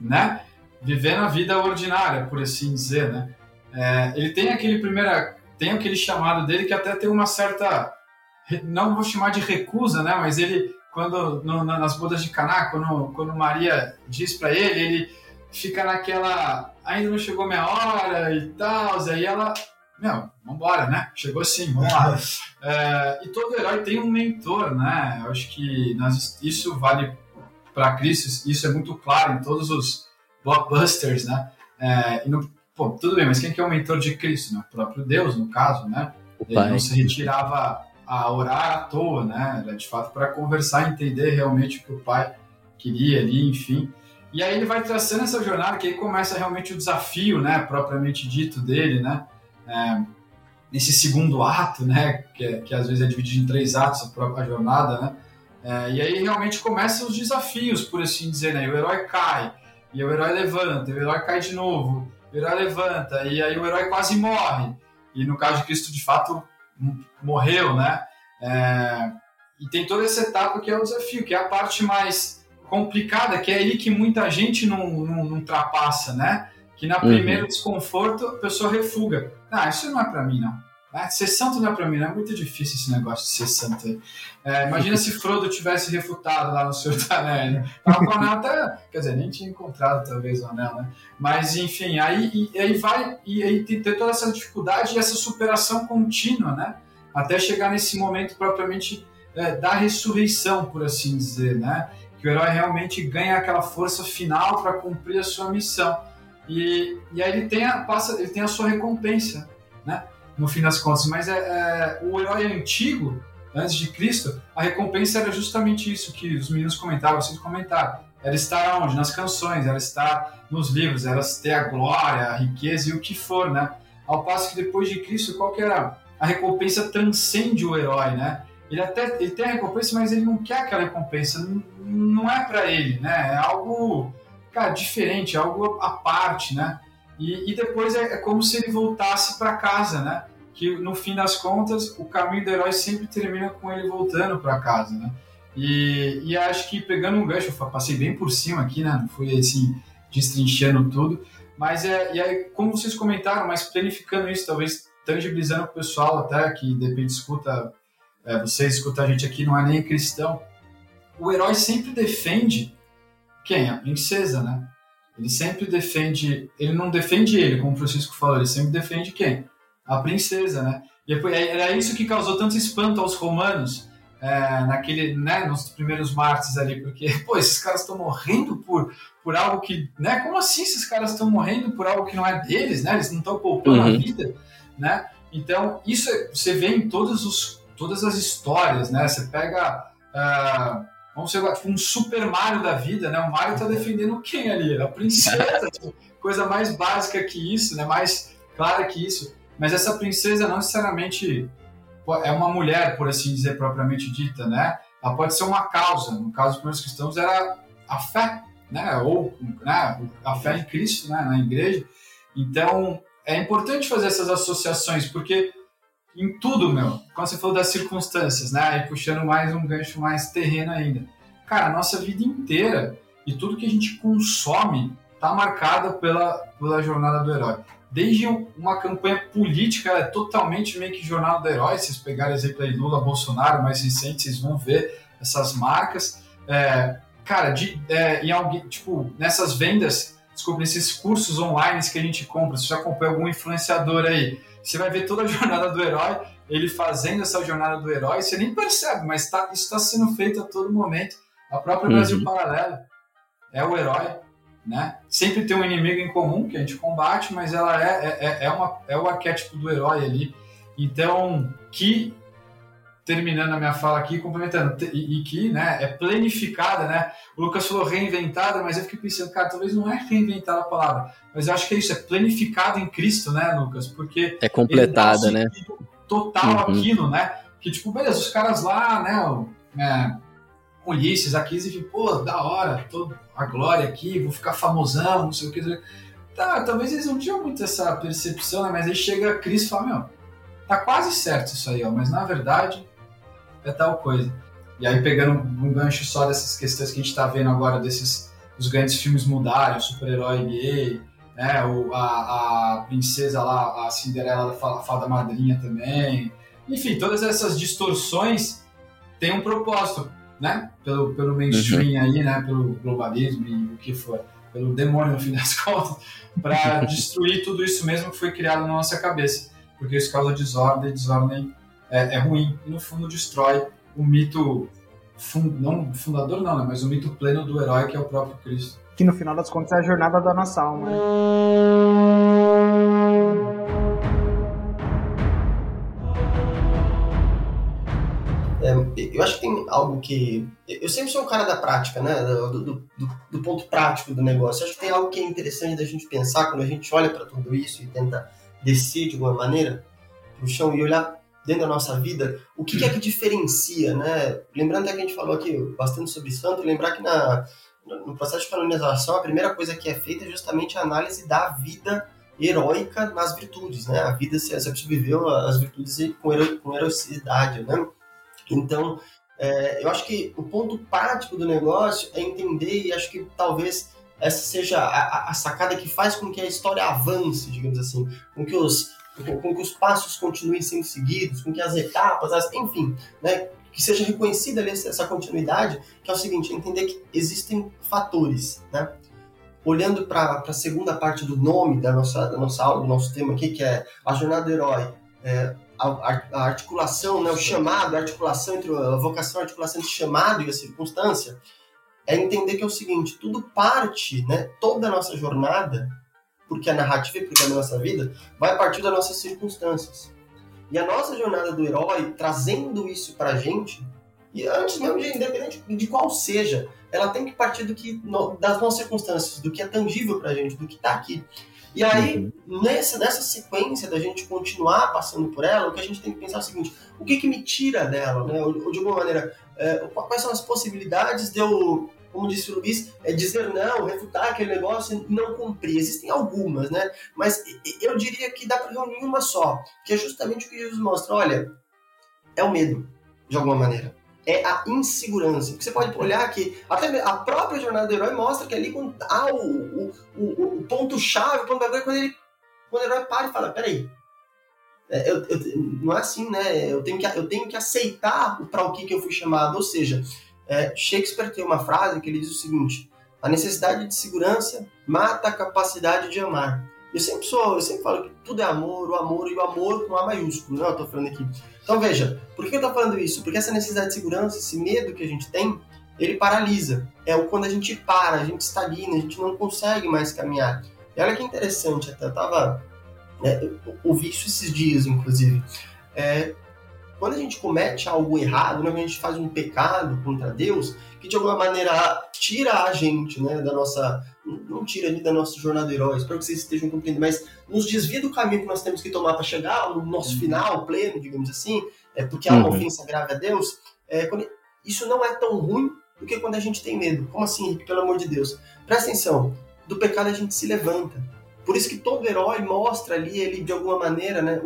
né? Vivendo a vida ordinária, por assim dizer, né? É, ele tem aquele primeira, tem aquele chamado dele que até tem uma certa, não vou chamar de recusa, né? Mas ele quando no, nas bodas de Caná, quando, quando Maria diz para ele, ele fica naquela, ainda não chegou minha hora e tal, aí ela, meu, vambora, né? Chegou sim, vamos lá. *laughs* é, e todo herói tem um mentor, né? Eu acho que nós, isso vale para Cristo, isso é muito claro em todos os blockbusters, né? É, no, pô, tudo bem, mas quem que é o mentor de Cristo? Né? O próprio Deus, no caso, né? Ele não se retirava a orar à toa, né? Era de fato para conversar, entender realmente o que o pai queria ali, enfim. E aí ele vai traçando essa jornada que aí começa realmente o desafio, né, propriamente dito dele, né? É, nesse segundo ato, né, que, é, que às vezes é dividido em três atos a própria jornada, né? É, e aí realmente começam os desafios, por assim dizer, né? O herói cai, e o herói levanta, e o herói cai de novo, o herói levanta, e aí o herói quase morre. E no caso de Cristo, de fato, morreu, né? É, e tem toda essa etapa que é o desafio, que é a parte mais complicada, que é aí que muita gente não, não, não ultrapassa, né? Que na uhum. primeiro desconforto a pessoa refuga. Ah, isso não é para mim, não. Ah, ser santo não é pra mim, não é muito difícil esse negócio de ser santo. É, imagina se Frodo tivesse refutado lá no Senhor dos Anéis. O anel até, quer dizer, nem tinha encontrado talvez o anel, né? Mas enfim, aí, e, aí vai, e aí tem, tem toda essa dificuldade e essa superação contínua, né? Até chegar nesse momento propriamente é, da ressurreição, por assim dizer, né? Que o herói realmente ganha aquela força final para cumprir a sua missão. E, e aí ele tem, a, passa, ele tem a sua recompensa, né? No fim das contas. Mas é, é, o herói antigo, antes de Cristo, a recompensa era justamente isso que os meninos comentavam, vocês comentaram. Era estar onde? Nas canções, era estar nos livros, era ter a glória, a riqueza e o que for, né? Ao passo que depois de Cristo, qual que era? A recompensa transcende o herói, né? Ele até ele tem a recompensa, mas ele não quer aquela recompensa, não, não é para ele, né? É algo, cara, diferente, algo à parte, né? E, e depois é, é, como se ele voltasse para casa, né? Que no fim das contas o caminho do herói sempre termina com ele voltando para casa, né? E, e acho que pegando um gancho, eu passei bem por cima aqui, né? Não fui assim destrinchando tudo, mas é e aí como vocês comentaram, mas planificando isso, talvez tangibilizando o pessoal até que de repente escuta, é, vocês escutam a gente aqui, não é nem cristão. O herói sempre defende quem? A princesa, né? Ele sempre defende, ele não defende ele, como o Francisco falou, ele sempre defende quem? A princesa, né? E era isso que causou tanto espanto aos romanos, é, naquele, né, nos primeiros mártires ali, porque, *laughs* pô, esses caras estão morrendo por, por algo que, né, como assim esses caras estão morrendo por algo que não é deles, né, eles não estão poupando uhum. a vida, né, então isso é, você vê em todos os, todas as histórias, né, você pega, uh, Vamos ser tipo um Super Mario da vida, né? O Mario tá defendendo quem ali? A princesa. tipo, *laughs* coisa mais básica que isso, né? Mais clara que isso. Mas essa princesa não necessariamente é uma mulher, por assim dizer, propriamente dita, né? Ela pode ser uma causa. No caso dos primeiros cristãos era a fé, né? Ou né? a fé em Cristo, né? Na igreja. Então é importante fazer essas associações, porque em tudo, meu. Quando você falou das circunstâncias, né? E puxando mais um gancho mais terreno ainda. Cara, a nossa vida inteira e tudo que a gente consome tá marcada pela, pela jornada do herói. Desde uma campanha política, ela é totalmente meio que jornada do herói. Se vocês pegarem exemplo aí Lula, Bolsonaro, mais recente, vocês vão ver essas marcas. É, cara, de, é, em alguém, tipo, nessas vendas, desculpa, nesses cursos online que a gente compra, se você acompanha algum influenciador aí, você vai ver toda a *laughs* jornada do herói, ele fazendo essa jornada do herói, você nem percebe, mas tá, isso está sendo feito a todo momento. A própria uhum. Brasil Paralelo é o herói, né? Sempre tem um inimigo em comum que a gente combate, mas ela é, é, é, uma, é o arquétipo do herói ali. Então, que terminando a minha fala aqui, complementando, e, e, que né, é planificada, né? O Lucas falou reinventada, mas eu fiquei pensando, cara, talvez não é reinventar a palavra, mas eu acho que é isso, é planificado em Cristo, né, Lucas? Porque é completada, né? Total uhum. aquilo, né? Que tipo, beleza, os caras lá, né? É, Ulisses, Aquiles, e pô, da hora, tô a glória aqui, vou ficar famosão, não sei o que. Tá, talvez eles não tinham muito essa percepção, né? Mas aí chega Cristo e fala, meu, tá quase certo isso aí, ó, mas na verdade é tal coisa. E aí pegando um gancho só dessas questões que a gente tá vendo agora, desses os grandes filmes mudarem, o super-herói gay, né, o, a, a princesa lá, a Cinderela da Fada Madrinha também. Enfim, todas essas distorções têm um propósito né? Pelo, pelo mainstream uhum. aí, né? Pelo globalismo e o que for. Pelo demônio, no fim das *laughs* contas, para destruir tudo isso mesmo que foi criado na nossa cabeça. Porque isso causa desordem, e desordem é, é ruim. E no fundo destrói o mito, fund, não fundador não, né? Mas o mito pleno do herói que é o próprio Cristo. Que no final das contas é a jornada da nossa alma, né? É, eu acho que tem algo que. Eu sempre sou um cara da prática, né? Do, do, do, ponto prático do negócio. Eu acho que tem algo que é interessante da gente pensar quando a gente olha para tudo isso e tenta descer de alguma maneira pro chão e olhar dentro da nossa vida, o que, que é que diferencia, né? Lembrando até que a gente falou aqui bastante sobre santo, lembrar que na, no processo de canonização, a primeira coisa que é feita é justamente a análise da vida heróica nas virtudes, né? A vida se, se viveu as virtudes com, hero, com heroicidade, né? Então, é, eu acho que o ponto prático do negócio é entender, e acho que talvez essa seja a, a, sacada que faz com que a história avance, digamos assim, com que os, com que os passos continuem sendo seguidos, com que as etapas, as, enfim, né, que seja reconhecida ali essa continuidade, que é o seguinte, entender que existem fatores, né? Olhando para a segunda parte do nome da nossa, da nossa aula, do nosso tema aqui, que é a jornada do herói, é, a, a, articulação, né, o chamado, a articulação entre a vocação, a articulação entre o chamado e a circunstância, é entender que é o seguinte, tudo parte, né, toda a nossa jornada, porque a narrativa e porque a nossa vida, vai partir das nossas circunstâncias. E a nossa jornada do herói, trazendo isso pra gente, e antes mesmo de independente de qual seja, ela tem que partir do que das nossas circunstâncias, do que é tangível pra gente, do que tá aqui. E aí, uhum. nessa, nessa sequência da gente continuar passando por ela, o que a gente tem que pensar é o seguinte: o que, que me tira dela? Né? Ou, de alguma maneira, é, quais são as possibilidades de eu, como disse o Luiz, é, dizer não, refutar aquele negócio e não cumprir? Existem algumas, né? Mas eu diria que dá para reunir uma só, que é justamente o que Jesus mostra: olha, é o medo, de alguma maneira é a insegurança. Porque você pode olhar que até a própria jornada do herói mostra que ali quando há o, o, o, o ponto-chave, o ponto bagulho, quando, quando o herói para e fala, peraí, é, eu, eu, não é assim, né? Eu tenho que, eu tenho que aceitar para o que, que eu fui chamado. Ou seja, é, Shakespeare tem uma frase que ele diz o seguinte, a necessidade de segurança mata a capacidade de amar. Eu sempre sou, eu sempre falo que tudo é amor, o amor e o amor com A maiúsculo, não, né? eu tô falando aqui. Então veja, por que eu tô falando isso? Porque essa necessidade de segurança, esse medo que a gente tem, ele paralisa. É quando a gente para, a gente estagna, a gente não consegue mais caminhar. E olha que interessante, até eu tava. É, eu ouvi isso esses dias, inclusive. É, quando a gente comete algo errado, né, quando a gente faz um pecado contra Deus, que de alguma maneira tira a gente né, da nossa não tira ali da nossa jornada herói, espero que vocês estejam compreendendo, mas nos desvia do caminho que nós temos que tomar para chegar no nosso uhum. final pleno, digamos assim, é porque há uma uhum. ofensa grave a Deus, é, quando, isso não é tão ruim do que quando a gente tem medo. Como assim, pelo amor de Deus? Presta atenção, do pecado a gente se levanta. Por isso que todo herói mostra ali, ele de alguma maneira, né,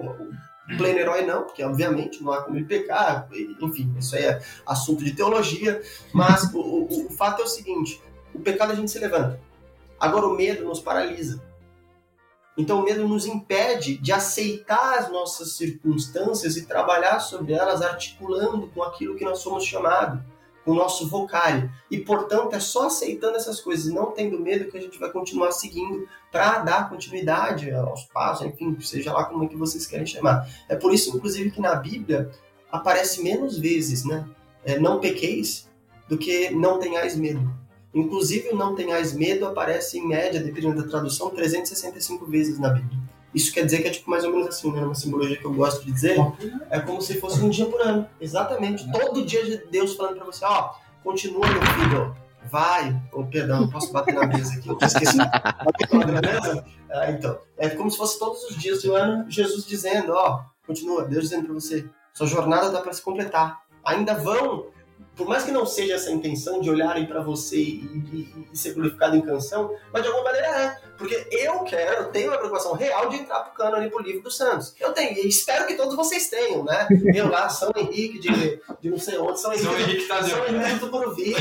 pleno herói não, porque obviamente não há como ele pecar, enfim, isso aí é assunto de teologia, mas o, o, o fato é o seguinte, o pecado a gente se levanta. Agora, o medo nos paralisa. Então, o medo nos impede de aceitar as nossas circunstâncias e trabalhar sobre elas articulando com aquilo que nós somos chamados, o nosso vocário. E, portanto, é só aceitando essas coisas não tendo medo que a gente vai continuar seguindo para dar continuidade aos passos, enfim, seja lá como é que vocês querem chamar. É por isso, inclusive, que na Bíblia aparece menos vezes, né? É, não pequeis do que não tenhais medo. Inclusive, o não tenhais medo aparece em média, dependendo da tradução, 365 vezes na Bíblia. Isso quer dizer que é tipo mais ou menos assim, né? Uma simbologia que eu gosto de dizer. É como se fosse um dia por ano. Exatamente. Todo dia de Deus falando pra você, ó, continua meu filho, vai. Oh, perdão, não posso bater na mesa aqui, eu esqueci. ah, então, é como se fosse todos os dias do ano Jesus dizendo, ó, continua, Deus dizendo pra você, sua jornada dá para se completar. Ainda vão por mais que não seja essa intenção de olharem para você e, e, e, ser glorificado em canção, mas de alguma maneira é. Porque eu quero, eu tenho uma preocupação real de entrar pro cânone pro livro dos Santos. Eu tenho, e espero que todos vocês tenham, né? Eu lá, São Henrique de, de não sei onde, São Henrique, São Henrique, tá São Henrique do Puruvi,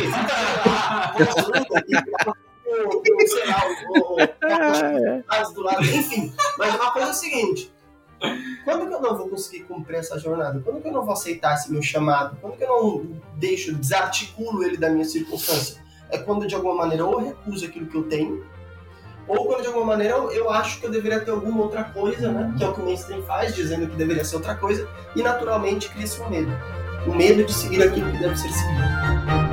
sei lá, sei lá, do lado, enfim. Mas uma coisa é o seguinte, quando que eu não vou conseguir cumprir essa jornada? Quando que eu não vou aceitar esse meu chamado? Quando que eu não deixo, desarticulo ele da minha circunstância? É quando de alguma maneira eu recuso aquilo que eu tenho, ou quando de alguma maneira eu, acho que eu deveria ter alguma outra coisa, né? Que é o que o mainstream faz, dizendo que deveria ser outra coisa, e naturalmente cria-se um medo. O medo de seguir aquilo que deve ser seguido.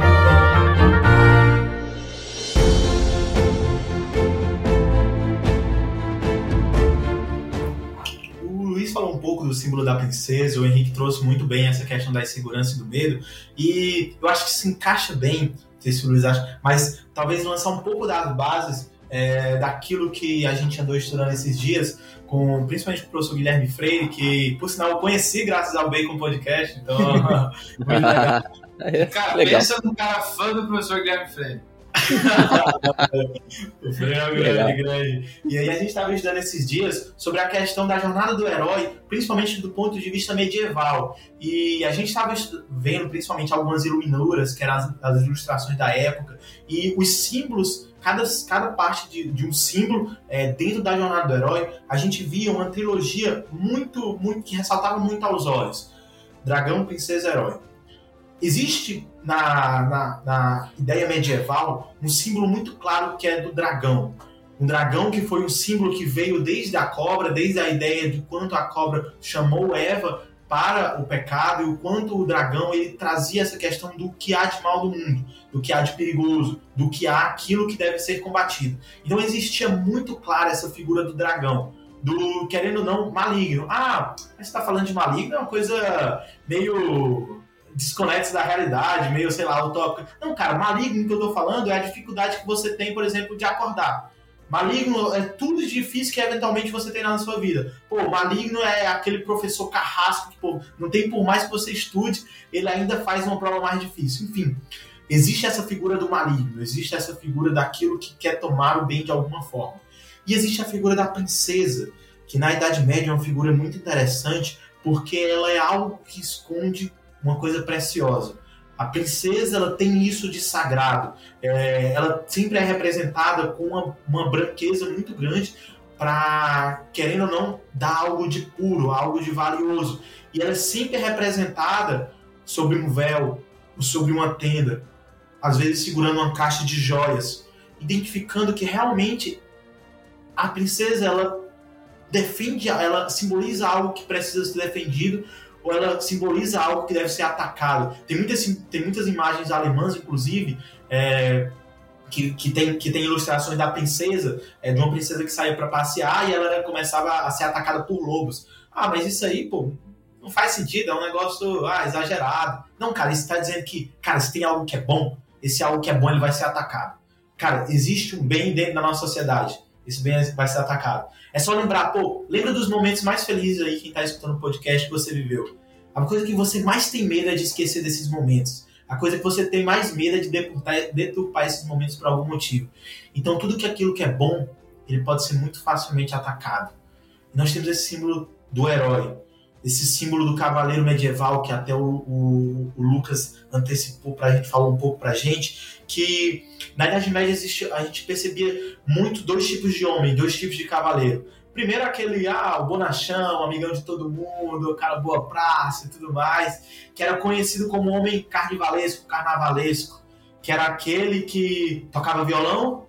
Do símbolo da princesa, o Henrique trouxe muito bem essa questão da insegurança e do medo, e eu acho que se encaixa bem, não sei se o Luiz acha, mas talvez lançar um pouco das bases é, daquilo que a gente andou estudando esses dias, com principalmente com o professor Guilherme Freire, que, por sinal, eu conheci graças ao Bacon Podcast, então. *laughs* *laughs* cara, legal. pensa num cara fã do professor Guilherme Freire *laughs* o frango grande, grande. E aí a gente estava estudando esses dias sobre a questão da jornada do herói, principalmente do ponto de vista medieval. E a gente estava vendo principalmente algumas iluminuras, que eram as, as, ilustrações da época, e os símbolos, cada, cada parte de, de um símbolo é, dentro da jornada do herói, a gente via uma trilogia muito, muito que ressaltava muito aos olhos. Dragão, Princesa, Herói. Existe na, na, na, ideia medieval um símbolo muito claro que é do dragão. Um dragão que foi um símbolo que veio desde a cobra, desde a ideia de quanto a cobra chamou Eva para o pecado e o quanto o dragão ele trazia essa questão do que há de mal do mundo, do que há de perigoso, do que há aquilo que deve ser combatido. Então existia muito clara essa figura do dragão do querendo ou não maligno. Ah, você está falando de maligno é uma coisa meio desconexo da realidade, meio, sei lá, utópica. Não, cara, maligno que eu tô falando é a dificuldade que você tem, por exemplo, de acordar. Maligno é tudo difícil que eventualmente você tem na sua vida. Pô, maligno é aquele professor carrasco que, pô, não tem por mais que você estude, ele ainda faz uma prova mais difícil. Enfim, existe essa figura do maligno, existe essa figura daquilo que quer tomar o bem de alguma forma. E existe a figura da princesa, que na Idade Média é uma figura muito interessante, porque ela é algo que esconde uma coisa preciosa. A princesa ela tem isso de sagrado. É, ela sempre é representada com uma, uma branqueza muito grande para, querendo ou não, dar algo de puro, algo de valioso. E ela é sempre representada sobre um véu, sobre uma tenda, às vezes segurando uma caixa de joias, identificando que realmente a princesa ela defende, ela simboliza algo que precisa ser defendido, ou ela simboliza algo que deve ser atacado. Tem muitas, tem muitas imagens alemãs, inclusive, é, que, que, tem, que tem ilustrações da princesa, é, de uma princesa que saía para passear e ela começava a ser atacada por lobos. Ah, mas isso aí, pô, não faz sentido, é um negócio ah, exagerado. Não, cara, isso está dizendo que, cara, se tem algo que é bom, esse algo que é bom ele vai ser atacado. Cara, existe um bem dentro da nossa sociedade. Esse bem vai ser atacado. É só lembrar, pô, lembra dos momentos mais felizes aí, quem tá escutando o podcast que você viveu. A coisa que você mais tem medo é de esquecer desses momentos. A coisa que você tem mais medo é de deturpar, esses momentos por algum motivo. Então, tudo que aquilo que é bom, ele pode ser muito facilmente atacado. Nós temos esse símbolo do herói, esse símbolo do cavaleiro medieval que até o, o, o Lucas antecipou para a gente, falou um pouco para a gente, que na Idade Média existe, a gente percebia muito dois tipos de homem, dois tipos de cavaleiro. Primeiro aquele, ah, o bonachão, amigão de todo mundo, o cara boa praça e tudo mais, que era conhecido como homem carnivalesco, carnavalesco, que era aquele que tocava violão,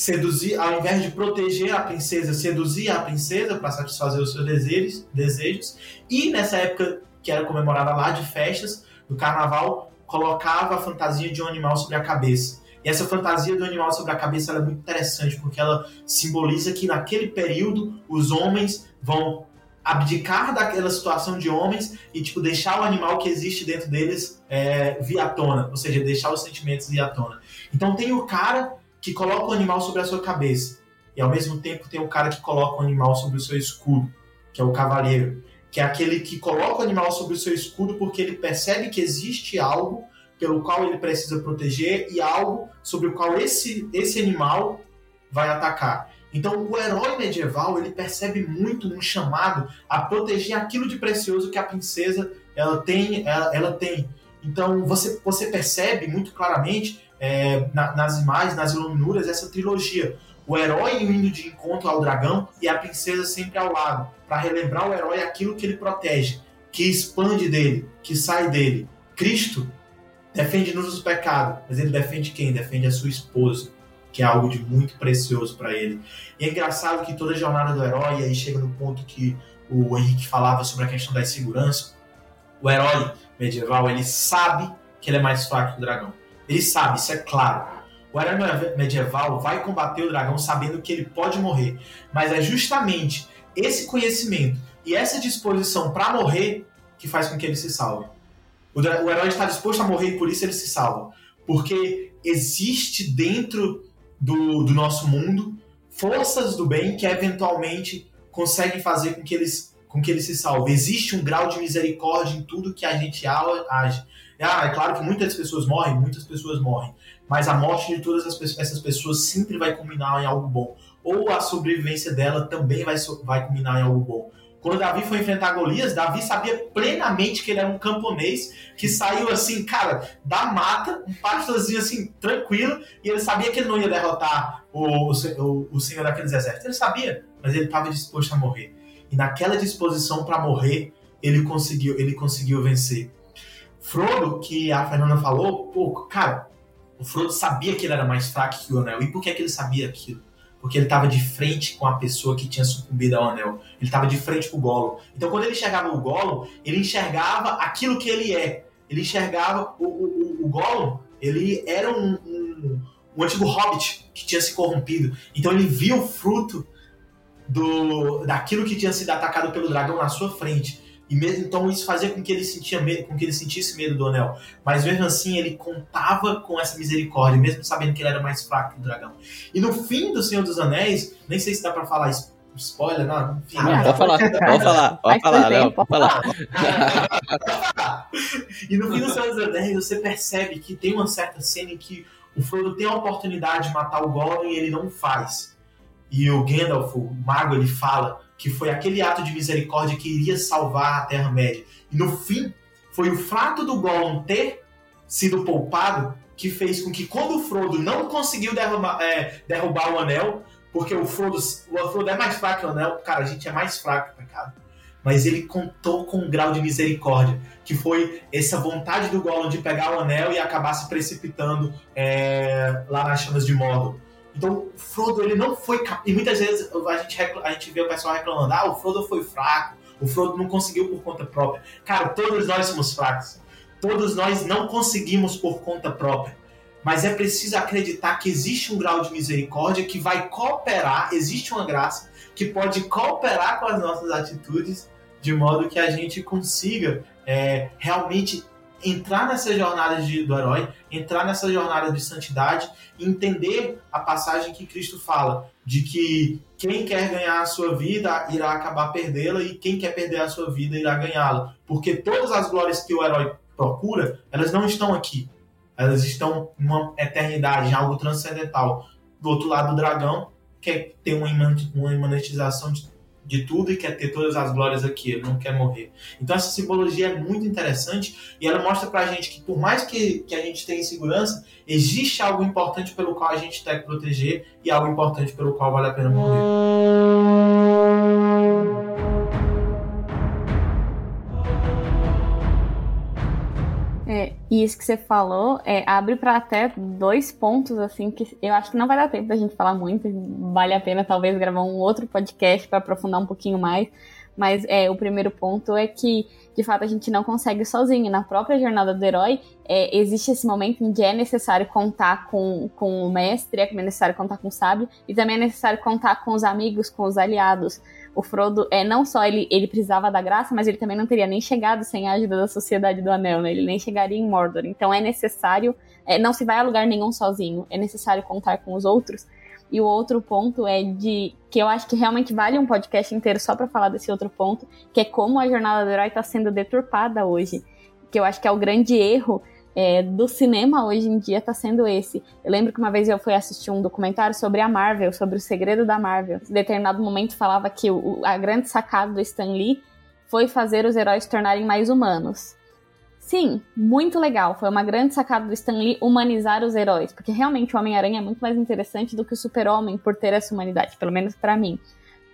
seduzia, ao invés de proteger a princesa, seduzia a princesa para satisfazer os seus desejos, desejos, e nessa época que era comemorada lá de festas, do carnaval, colocava a fantasia de um animal sobre a cabeça. E essa fantasia do animal sobre a cabeça é muito interessante, porque ela simboliza que naquele período os homens vão abdicar daquela situação de homens e tipo deixar o animal que existe dentro deles é, vir à tona, ou seja, deixar os sentimentos vir à tona. Então tem o cara que coloca o animal sobre a sua cabeça e ao mesmo tempo tem o cara que coloca o animal sobre o seu escudo, que é o cavaleiro, que é aquele que coloca o animal sobre o seu escudo porque ele percebe que existe algo pelo qual ele precisa proteger e algo sobre o qual esse esse animal vai atacar. Então, o herói medieval ele percebe muito um chamado a proteger aquilo de precioso que a princesa ela tem. Ela, ela tem. Então, você, você percebe muito claramente é, na, nas imagens, nas iluminuras, essa trilogia. O herói indo de encontro ao dragão e a princesa sempre ao lado, para relembrar o herói aquilo que ele protege, que expande dele, que sai dele. Cristo defende-nos dos pecados, mas ele defende quem? Defende a sua esposa que é algo de muito precioso para ele. E é engraçado que toda a jornada do herói, aí chega no ponto que o Henrique falava sobre a questão da insegurança, o herói medieval, ele sabe que ele é mais fraco que o dragão. Ele sabe, isso é claro. O herói medieval vai combater o dragão sabendo que ele pode morrer, mas é justamente esse conhecimento e essa disposição para morrer que faz com que ele se salve. O, o herói está disposto a morrer e por isso ele se salva. Porque existe dentro do, do nosso mundo, forças do bem que eventualmente conseguem fazer com que eles com que ele se salve. Existe um grau de misericórdia em tudo que a gente age. Ah, é claro que muitas pessoas morrem, muitas pessoas morrem, mas a morte de todas essas pessoas sempre vai culminar em algo bom. Ou a sobrevivência dela também vai, vai culminar em algo bom. Quando Davi foi enfrentar Golias, Davi sabia plenamente que ele era um camponês que saiu assim, cara, da mata, um pastorzinho assim, tranquilo, e ele sabia que ele não ia derrotar o, o, o senhor daqueles exércitos. Ele sabia, mas ele estava disposto a morrer. E naquela disposição para morrer, ele conseguiu, ele conseguiu vencer. Frodo, que a Fernanda falou, pô, cara, o Frodo sabia que ele era mais fraco que o Anel. E por que, é que ele sabia aquilo? porque ele estava de frente com a pessoa que tinha sucumbido ao anel. Ele estava de frente com o Gollum. Então, quando ele enxergava o Gollum, ele enxergava aquilo que ele é. Ele enxergava o, o, o Gollum, ele era um, um, um, antigo hobbit que tinha se corrompido. Então, ele via o fruto do, daquilo que tinha sido atacado pelo dragão na sua frente. E mesmo então isso fazia com que ele sentia medo, com que ele sentisse medo do anel. Mas mesmo assim ele contava com essa misericórdia, mesmo sabendo que ele era mais fraco que o dragão. E no fim do Senhor dos Anéis, nem sei se dá para falar spoiler, não, enfim. Ah, pode falar, pode falar, pode falar, não, pode falar. e no fim do Senhor dos Anéis você percebe que tem uma certa cena em que o Frodo tem a oportunidade de matar o Gollum e ele não faz. E o Gandalf, o mago, ele fala que foi aquele ato de misericórdia que iria salvar a Terra-média. E no fim, foi o fato do Gollum ter sido poupado que fez com que quando o Frodo não conseguiu derrubar, é, derrubar o anel, porque o Frodo, o Frodo é mais fraco que o anel, cara, a gente é mais fraco, pecado. Mas ele contou com um grau de misericórdia, que foi essa vontade do Gollum de pegar o anel e acabar se precipitando é, lá nas chamas de Mordor. Então, o Frodo, ele não foi capaz. E muitas vezes a gente, a gente vê o pessoal reclamando: ah, o Frodo foi fraco, o Frodo não conseguiu por conta própria. Cara, todos nós somos fracos. Todos nós não conseguimos por conta própria. Mas é preciso acreditar que existe um grau de misericórdia que vai cooperar, existe uma graça que pode cooperar com as nossas atitudes, de modo que a gente consiga é, realmente entrar nessa jornada de, do herói, entrar nessa jornada de santidade entender a passagem que Cristo fala de que quem quer ganhar a sua vida irá acabar perdê-la e quem quer perder a sua vida irá ganhá-la. Porque todas as glórias que o herói procura, elas não estão aqui. Elas estão numa eternidade, em algo transcendental. Do outro lado do dragão, quer ter uma imanentização de de tudo e quer ter todas as glórias aqui, ele não quer morrer. Então essa simbologia é muito interessante e ela mostra pra gente que por mais que, que a gente tenha insegurança, existe algo importante pelo qual a gente tem que proteger e algo importante pelo qual vale a pena morrer. É, e isso que você falou é, abre para até dois pontos, assim, que eu acho que não vai dar tempo da gente falar muito, vale a pena talvez gravar um outro podcast para aprofundar um pouquinho mais. Mas é, o primeiro ponto é que, de fato, a gente não consegue sozinho. Na própria jornada do herói, é, existe esse momento em que é necessário contar com, com o mestre, é necessário contar com o sábio, e também é necessário contar com os amigos, com os aliados. O Frodo, é, não só ele, ele precisava da graça, mas ele também não teria nem chegado sem a ajuda da Sociedade do Anel, né? Ele nem chegaria em Mordor. Então é necessário, é, não se vai a lugar nenhum sozinho, é necessário contar com os outros. E o outro ponto é de que eu acho que realmente vale um podcast inteiro só para falar desse outro ponto, que é como a jornada do herói está sendo deturpada hoje. Que eu acho que é o grande erro é, do cinema hoje em dia está sendo esse. Eu lembro que uma vez eu fui assistir um documentário sobre a Marvel, sobre o segredo da Marvel. Em determinado momento falava que o, a grande sacada do Stan Lee foi fazer os heróis se tornarem mais humanos. Sim, muito legal. Foi uma grande sacada do Stan Lee humanizar os heróis, porque realmente o Homem-Aranha é muito mais interessante do que o Super-Homem por ter essa humanidade, pelo menos para mim.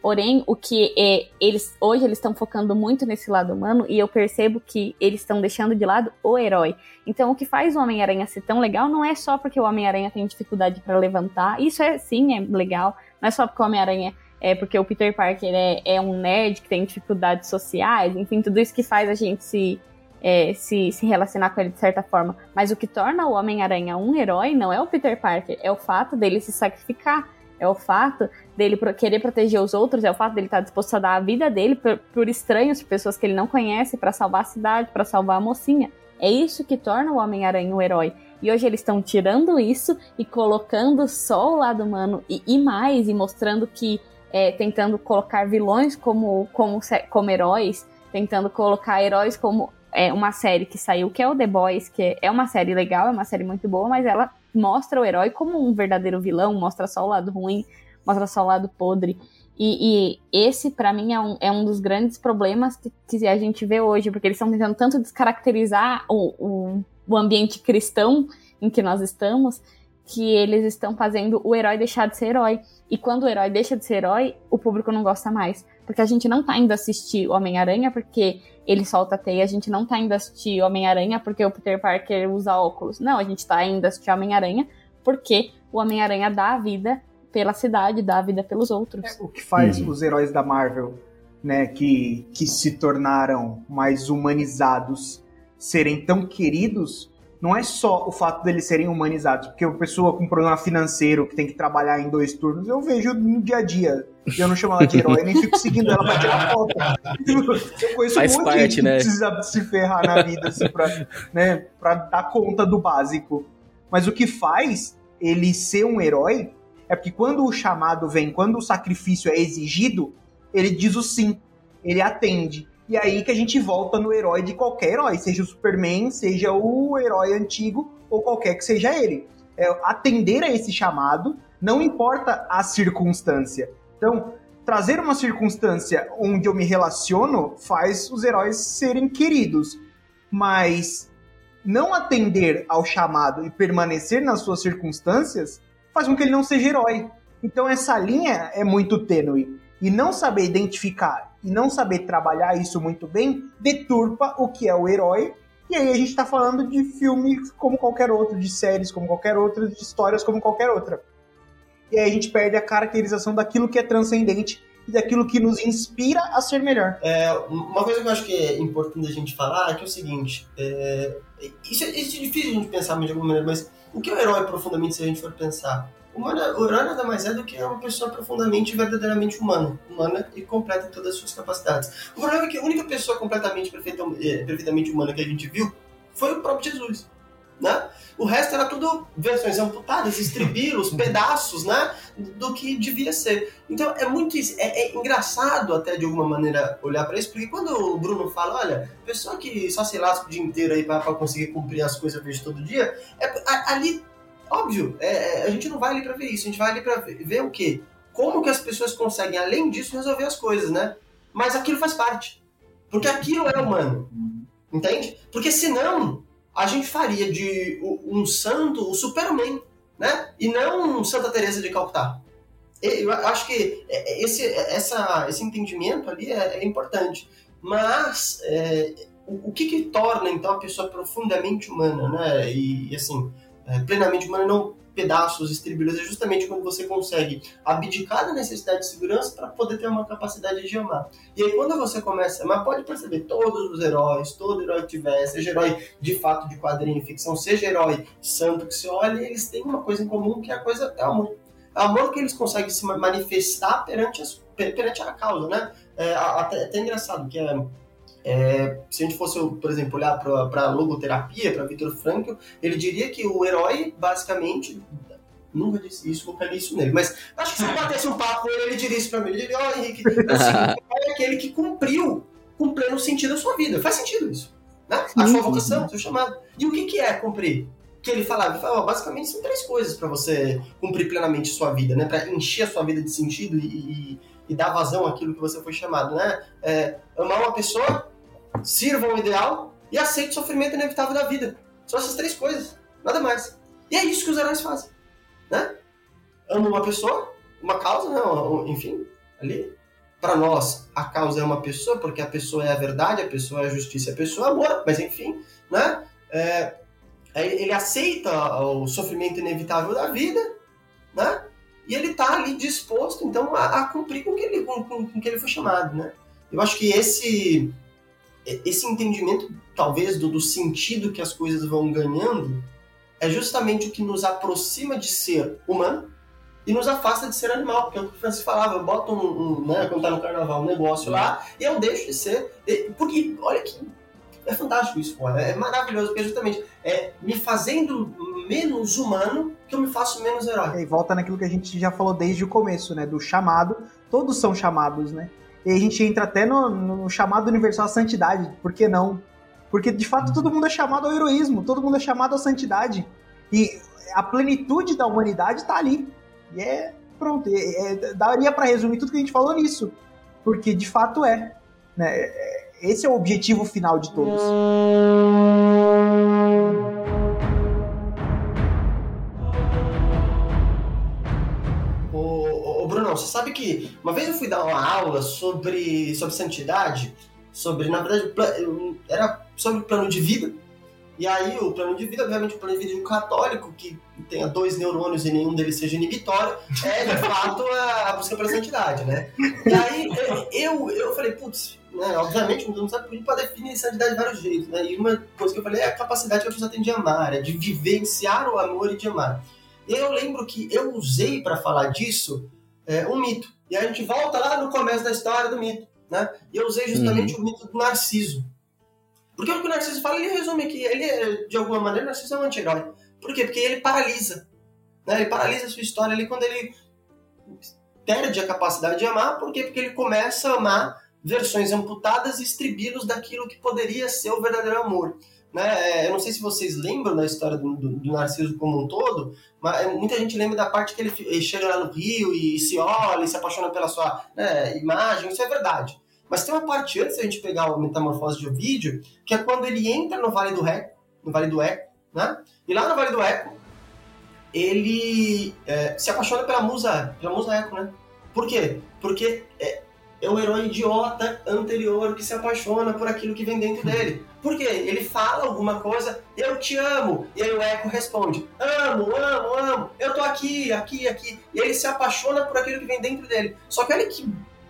Porém, o que é, eles hoje eles estão focando muito nesse lado humano e eu percebo que eles estão deixando de lado o herói. Então, o que faz o Homem-Aranha ser tão legal não é só porque o Homem-Aranha tem dificuldade para levantar. Isso é sim é legal. Não é só porque o Homem-Aranha é porque o Peter Parker é, é um nerd que tem dificuldades sociais, enfim, tudo isso que faz a gente se é, se, se relacionar com ele de certa forma. Mas o que torna o Homem-Aranha um herói não é o Peter Parker, é o fato dele se sacrificar. É o fato dele querer proteger os outros, é o fato dele estar disposto a dar a vida dele por, por estranhos, por pessoas que ele não conhece, para salvar a cidade, para salvar a mocinha. É isso que torna o Homem-Aranha um herói. E hoje eles estão tirando isso e colocando só o lado humano e, e mais, e mostrando que. É, tentando colocar vilões como, como, como heróis, tentando colocar heróis como é, uma série que saiu, que é o The Boys, que é uma série legal, é uma série muito boa, mas ela mostra o herói como um verdadeiro vilão, mostra só o lado ruim, mostra só o lado podre. E, e esse, para mim, é um, é um dos grandes problemas que, que a gente vê hoje, porque eles estão tentando tanto descaracterizar o, o, o ambiente cristão em que nós estamos, que eles estão fazendo o herói deixar de ser herói. E quando o herói deixa de ser herói, o público não gosta mais. Porque a gente não tá indo assistir Homem-Aranha porque ele solta teia, a gente não tá indo assistir Homem-Aranha porque o Peter Parker usa óculos. Não, a gente tá indo assistir Homem-Aranha porque o Homem-Aranha dá a vida pela cidade, dá a vida pelos outros. É, o que faz uhum. os heróis da Marvel, né, que, que se tornaram mais humanizados, serem tão queridos não é só o fato deles serem humanizados, porque uma pessoa com problema financeiro que tem que trabalhar em dois turnos, eu vejo no dia a dia. E eu não chamo ela de herói, nem fico seguindo ela pra tirar foto. Eu conheço Faz um monte parte, de gente né? que precisa se ferrar na vida, assim, pra, né, pra dar conta do básico. Mas o que faz ele ser um herói é porque quando o chamado vem, quando o sacrifício é exigido, ele diz o sim, ele atende. E aí que a gente volta no herói de qualquer herói, seja o Superman, seja o herói antigo ou qualquer que seja ele. É, atender a esse chamado, não importa a circunstância. Então, trazer uma circunstância onde eu me relaciono faz os heróis serem queridos, mas não atender ao chamado e permanecer nas suas circunstâncias faz com que ele não seja herói. Então essa linha é muito tênue. E não saber identificar e não saber trabalhar isso muito bem deturpa o que é o herói. E aí a gente está falando de filmes como qualquer outro, de séries como qualquer outra, de histórias como qualquer outra. E aí a gente perde a caracterização daquilo que é transcendente e daquilo que nos inspira a ser melhor. É, uma coisa que eu acho que é importante a gente falar é que é o seguinte: é, isso, é, isso é difícil a gente pensar de alguma maneira, mas o que é o herói profundamente se a gente for pensar? O herói nada mais é do que uma pessoa profundamente e verdadeiramente humana, humana e completa todas as suas capacidades. O problema é que a única pessoa completamente é, perfeitamente humana que a gente viu foi o próprio Jesus. Né? O resto era tudo versões amputadas, estribilos, pedaços, né? Do que devia ser. Então é muito é, é engraçado até de alguma maneira olhar para isso, porque quando o Bruno fala, olha, pessoa que só se lasca o dia inteiro aí para conseguir cumprir as coisas vejo todo dia, é, ali Óbvio, é, é, a gente não vai ali para ver isso, a gente vai ali para ver, ver, o quê? Como que as pessoas conseguem, além disso, resolver as coisas, né? Mas aquilo faz parte. Porque aquilo é humano. Entende? Porque senão, a gente faria de um santo o Superman, né? E não Santa Teresa de Calcutá. Eu acho que é, esse, essa, esse entendimento ali é, é importante. Mas é, o, o que, que torna, então, a pessoa profundamente humana, né? E, e assim, é, plenamente humano e não pedaços, estribilhos, é justamente quando você consegue abdicar da necessidade de segurança para poder ter uma capacidade de amar. E aí quando você começa a amar, pode perceber, todos os heróis, todo herói que tiver, seja herói de fato de quadrinho, ficção, seja herói santo que se olha, eles têm uma coisa em comum que é a coisa é amor. É amor que eles conseguem se manifestar perante, as, perante a causa, né? É, até, até engraçado que é é, se a gente fosse, por exemplo, olhar para logoterapia, para Victor Frankl, ele diria que o herói, basicamente, nunca disse isso, nunca li isso nele, mas acho que se eu batesse um papo com ele, ele diria isso para mim. Ele diria, ó, oh, Henrique, assim, é *laughs* aquele que cumpriu com pleno sentido a sua vida. Faz sentido isso. Né? A sua vocação, o seu chamado. E o que, que é cumprir? Que ele falava, ele falava, basicamente são três coisas para você cumprir plenamente sua vida, né? Para encher a sua vida de sentido e, e, e, dar vazão àquilo que você foi chamado, né? É, amar uma pessoa, sirva o ideal e aceite o sofrimento inevitável da vida. São essas três coisas, nada mais. E é isso que os heróis fazem, né? Amo uma pessoa, uma causa, né? enfim, ali. Para nós, a causa é uma pessoa, porque a pessoa é a verdade, a pessoa é a justiça, a pessoa é amor, mas enfim, né? É, ele aceita o sofrimento inevitável da vida, né? E ele está ali disposto, então, a, a cumprir com o que ele, com, com, com que ele foi chamado, né? Eu acho que esse esse entendimento, talvez, do, do sentido que as coisas vão ganhando, é justamente o que nos aproxima de ser humano e nos afasta de ser animal, porque é o que o Francis falava, eu boto um, um né, quando tá no carnaval, um negócio lá, e eu deixo de ser, porque, olha que é fantástico isso, pô, é maravilhoso, porque justamente é me fazendo menos humano que eu me faço menos herói. E volta naquilo que a gente já falou desde o começo, né, do chamado, todos são chamados, né, e a gente entra até no, no chamado universal à santidade. Por que não? Porque de fato todo mundo é chamado ao heroísmo, todo mundo é chamado à santidade. E a plenitude da humanidade está ali. E é pronto. É, é, daria para resumir tudo que a gente falou nisso. Porque de fato é. Né? É, esse é o objetivo final de todos. Você sabe que uma vez eu fui dar uma aula sobre, sobre santidade, sobre, na verdade, era sobre plano de vida. E aí o plano de vida, obviamente o plano de vida de um católico que tenha dois neurônios e nenhum deles seja inibitório, é de *laughs* fato a, busca pela santidade, né? E aí eu, eu falei, putz, né, obviamente não sabe para definir santidade de vários jeitos, né? E uma coisa que eu falei é a capacidade que a pessoa tem de amar, é de vivenciar o amor e de amar. E eu lembro que eu usei para falar disso é, um mito. E aí a gente volta lá no começo da história do mito. Né? E eu usei justamente uhum. o mito do Narciso. Porque o que o Narciso fala, ele resume aqui, ele é, de alguma maneira, o Narciso é um anti-herói. Por quê? Porque ele paralisa. Né? Ele paralisa a sua história ali quando ele perde a capacidade de amar. Por quê? Porque ele começa a amar versões amputadas e estribilos daquilo que poderia ser o verdadeiro amor. Né? É, eu não sei se vocês lembram da história do, do, do, Narciso como um todo, mas muita gente lembra da parte que ele, ele chega lá no Rio e se olha e se apaixona pela sua né, imagem, isso é verdade. Mas tem uma parte antes da gente pegar o Metamorfose de Ovídio, que é quando ele entra no Vale do Eco, no Vale do Eco, né? E lá no Vale do Eco, ele é, se apaixona pela musa, pela musa Eco, né? Por quê? Porque é, é um herói idiota anterior que se apaixona por aquilo que vem dentro dele. Por quê? Ele fala alguma coisa, eu te amo, e aí o Eco responde, amo, amo, amo, eu tô aqui, aqui, aqui. E ele se apaixona por aquilo que vem dentro dele. Só que olha que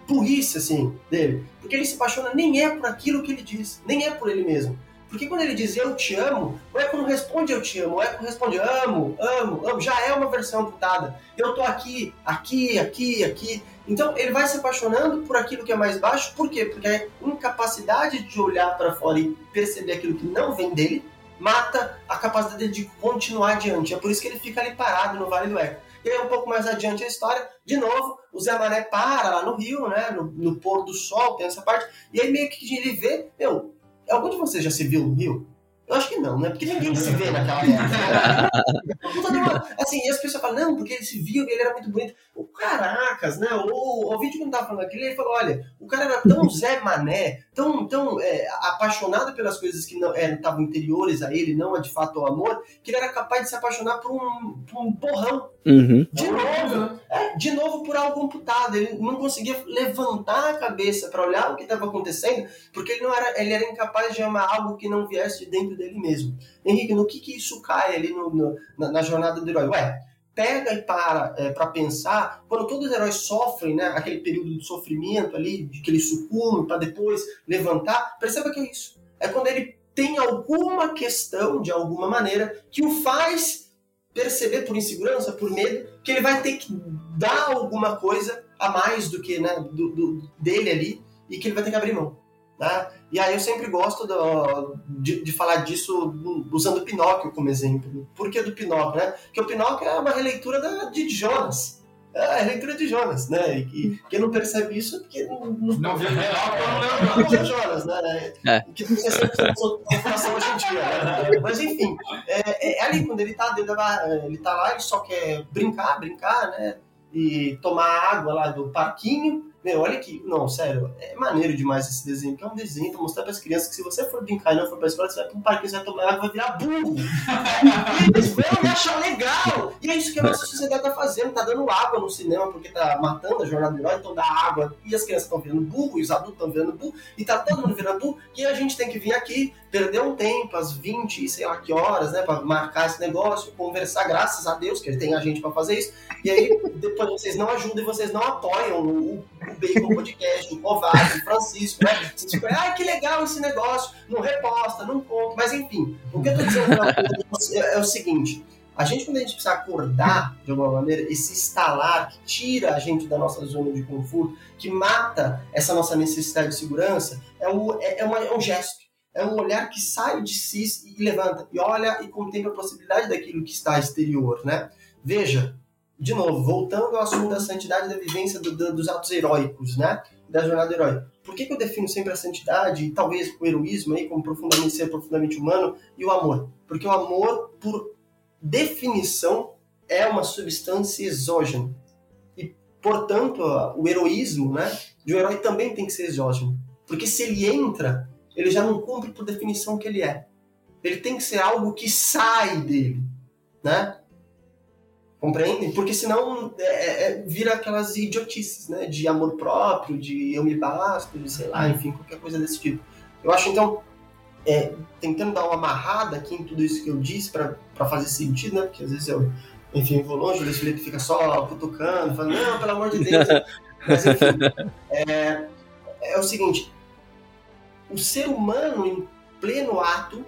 burrice, assim, dele. Porque ele se apaixona nem é por aquilo que ele diz, nem é por ele mesmo. Porque quando ele diz eu te amo, o Eco não responde eu te amo, o Eco responde amo, amo, amo. Já é uma versão amputada. Eu tô aqui, aqui, aqui, aqui. Então ele vai se apaixonando por aquilo que é mais baixo, por quê? Porque a incapacidade de olhar para fora e perceber aquilo que não vem dele mata a capacidade de continuar adiante. É por isso que ele fica ali parado no Vale do Eco. E aí, um pouco mais adiante a história, de novo, o Zé Mané para lá no Rio, né? No, no pôr do sol, tem essa parte. E aí meio que ele vê, meu, algum de vocês já se viu no Rio? Eu acho que não, né? Porque ninguém se vê *laughs* naquela época. assim, e as pessoas falam, não, porque ele se viu, ele era muito bonito. caracas, né? O, o vídeo que não tava falando aquilo, ele falou: olha, o cara era tão *laughs* Zé Mané, tão, tão é, apaixonado pelas coisas que não estavam é, interiores a ele, não a de fato o amor, que ele era capaz de se apaixonar por um, por um borrão. Uhum. De novo, é, de novo por algo computado. Ele não conseguia levantar a cabeça para olhar o que estava acontecendo, porque ele não era, ele era incapaz de amar algo que não viesse de dentro dele mesmo. Henrique, no que, que isso cai ali no, no, na, na, jornada do herói? Ué, pega e para é, para pensar, quando todos os heróis sofrem, né, aquele período de sofrimento ali, de que ele sucumbe para depois levantar, perceba que é isso. É quando ele tem alguma questão, de alguma maneira, que o faz perceber por insegurança, por medo, que ele vai ter que dar alguma coisa a mais do que né, do, do dele ali e que ele vai ter que abrir mão. Né? E aí eu sempre gosto do, de, de, falar disso usando Pinóquio como exemplo. Por que do Pinóquio? Né? Porque o Pinóquio é uma releitura da, de Jonas. É a releitura de Jonas, né? E quem não percebe isso é porque não, não, não viu Pinóquio, não leu Jonas, né? É. Que não tem essa informação hoje em dia. Né? Mas enfim, é, é, ali quando ele tá, ele tá lá, ele só quer brincar, brincar, né? E tomar água lá do parquinho meu, olha aqui. Não, sério, é maneiro demais esse desenho, que é um desenho pra mostrar pras crianças que se você for brincar e não for pra escola, você vai pra um parque, você vai tomar água, vai virar burro. *laughs* e eles vão me achar legal. E é isso que a nossa sociedade tá fazendo, tá dando água no cinema porque tá matando a jornada do herói, então dá água. E as crianças estão virando burro, e os adultos estão virando burro, e tá todo mundo virando burro. E a gente tem que vir aqui, perder um tempo, às 20, sei lá que horas, né, pra marcar esse negócio, conversar, graças a Deus, que ele tem a gente pra fazer isso. E aí, depois vocês não ajudam e vocês não apoiam o Bacon Podcast, o Kovac, o Francisco, né? Ah, que legal esse negócio, não reposta, não conta, mas enfim, o que eu tô dizendo é, é o seguinte, a gente, quando a gente precisa acordar, de alguma maneira, esse instalar que tira a gente da nossa zona de conforto, que mata essa nossa necessidade de segurança, é um, é, é, uma, é um gesto. É um olhar que sai de si e levanta, e olha e contempla a possibilidade daquilo que está exterior, né? Veja, de novo, voltando ao assunto da santidade da vivência do, do, dos atos heróicos, né? Da jornada heróica. Por que, que, eu defino sempre a santidade e talvez o heroísmo aí como profundamente ser profundamente humano e o amor? Porque o amor, por definição, é uma substância exógena. E, portanto, o heroísmo, né? De um herói também tem que ser exógeno. Porque se ele entra, ele já não cumpre por definição o que ele é. Ele tem que ser algo que sai dele, né? Compreendem? Porque senão é, é, é, vira aquelas idiotices, né? De amor próprio, de eu me basto, de sei lá, enfim, qualquer coisa desse tipo. Eu acho, então, é, tentando dar uma amarrada aqui em tudo isso que eu disse para fazer sentido, né? Porque às vezes eu, enfim, vou longe, o Luiz Felipe fica só cutucando, falando, não, pelo amor de Deus. Mas, enfim, é, é o seguinte, o ser humano em pleno ato,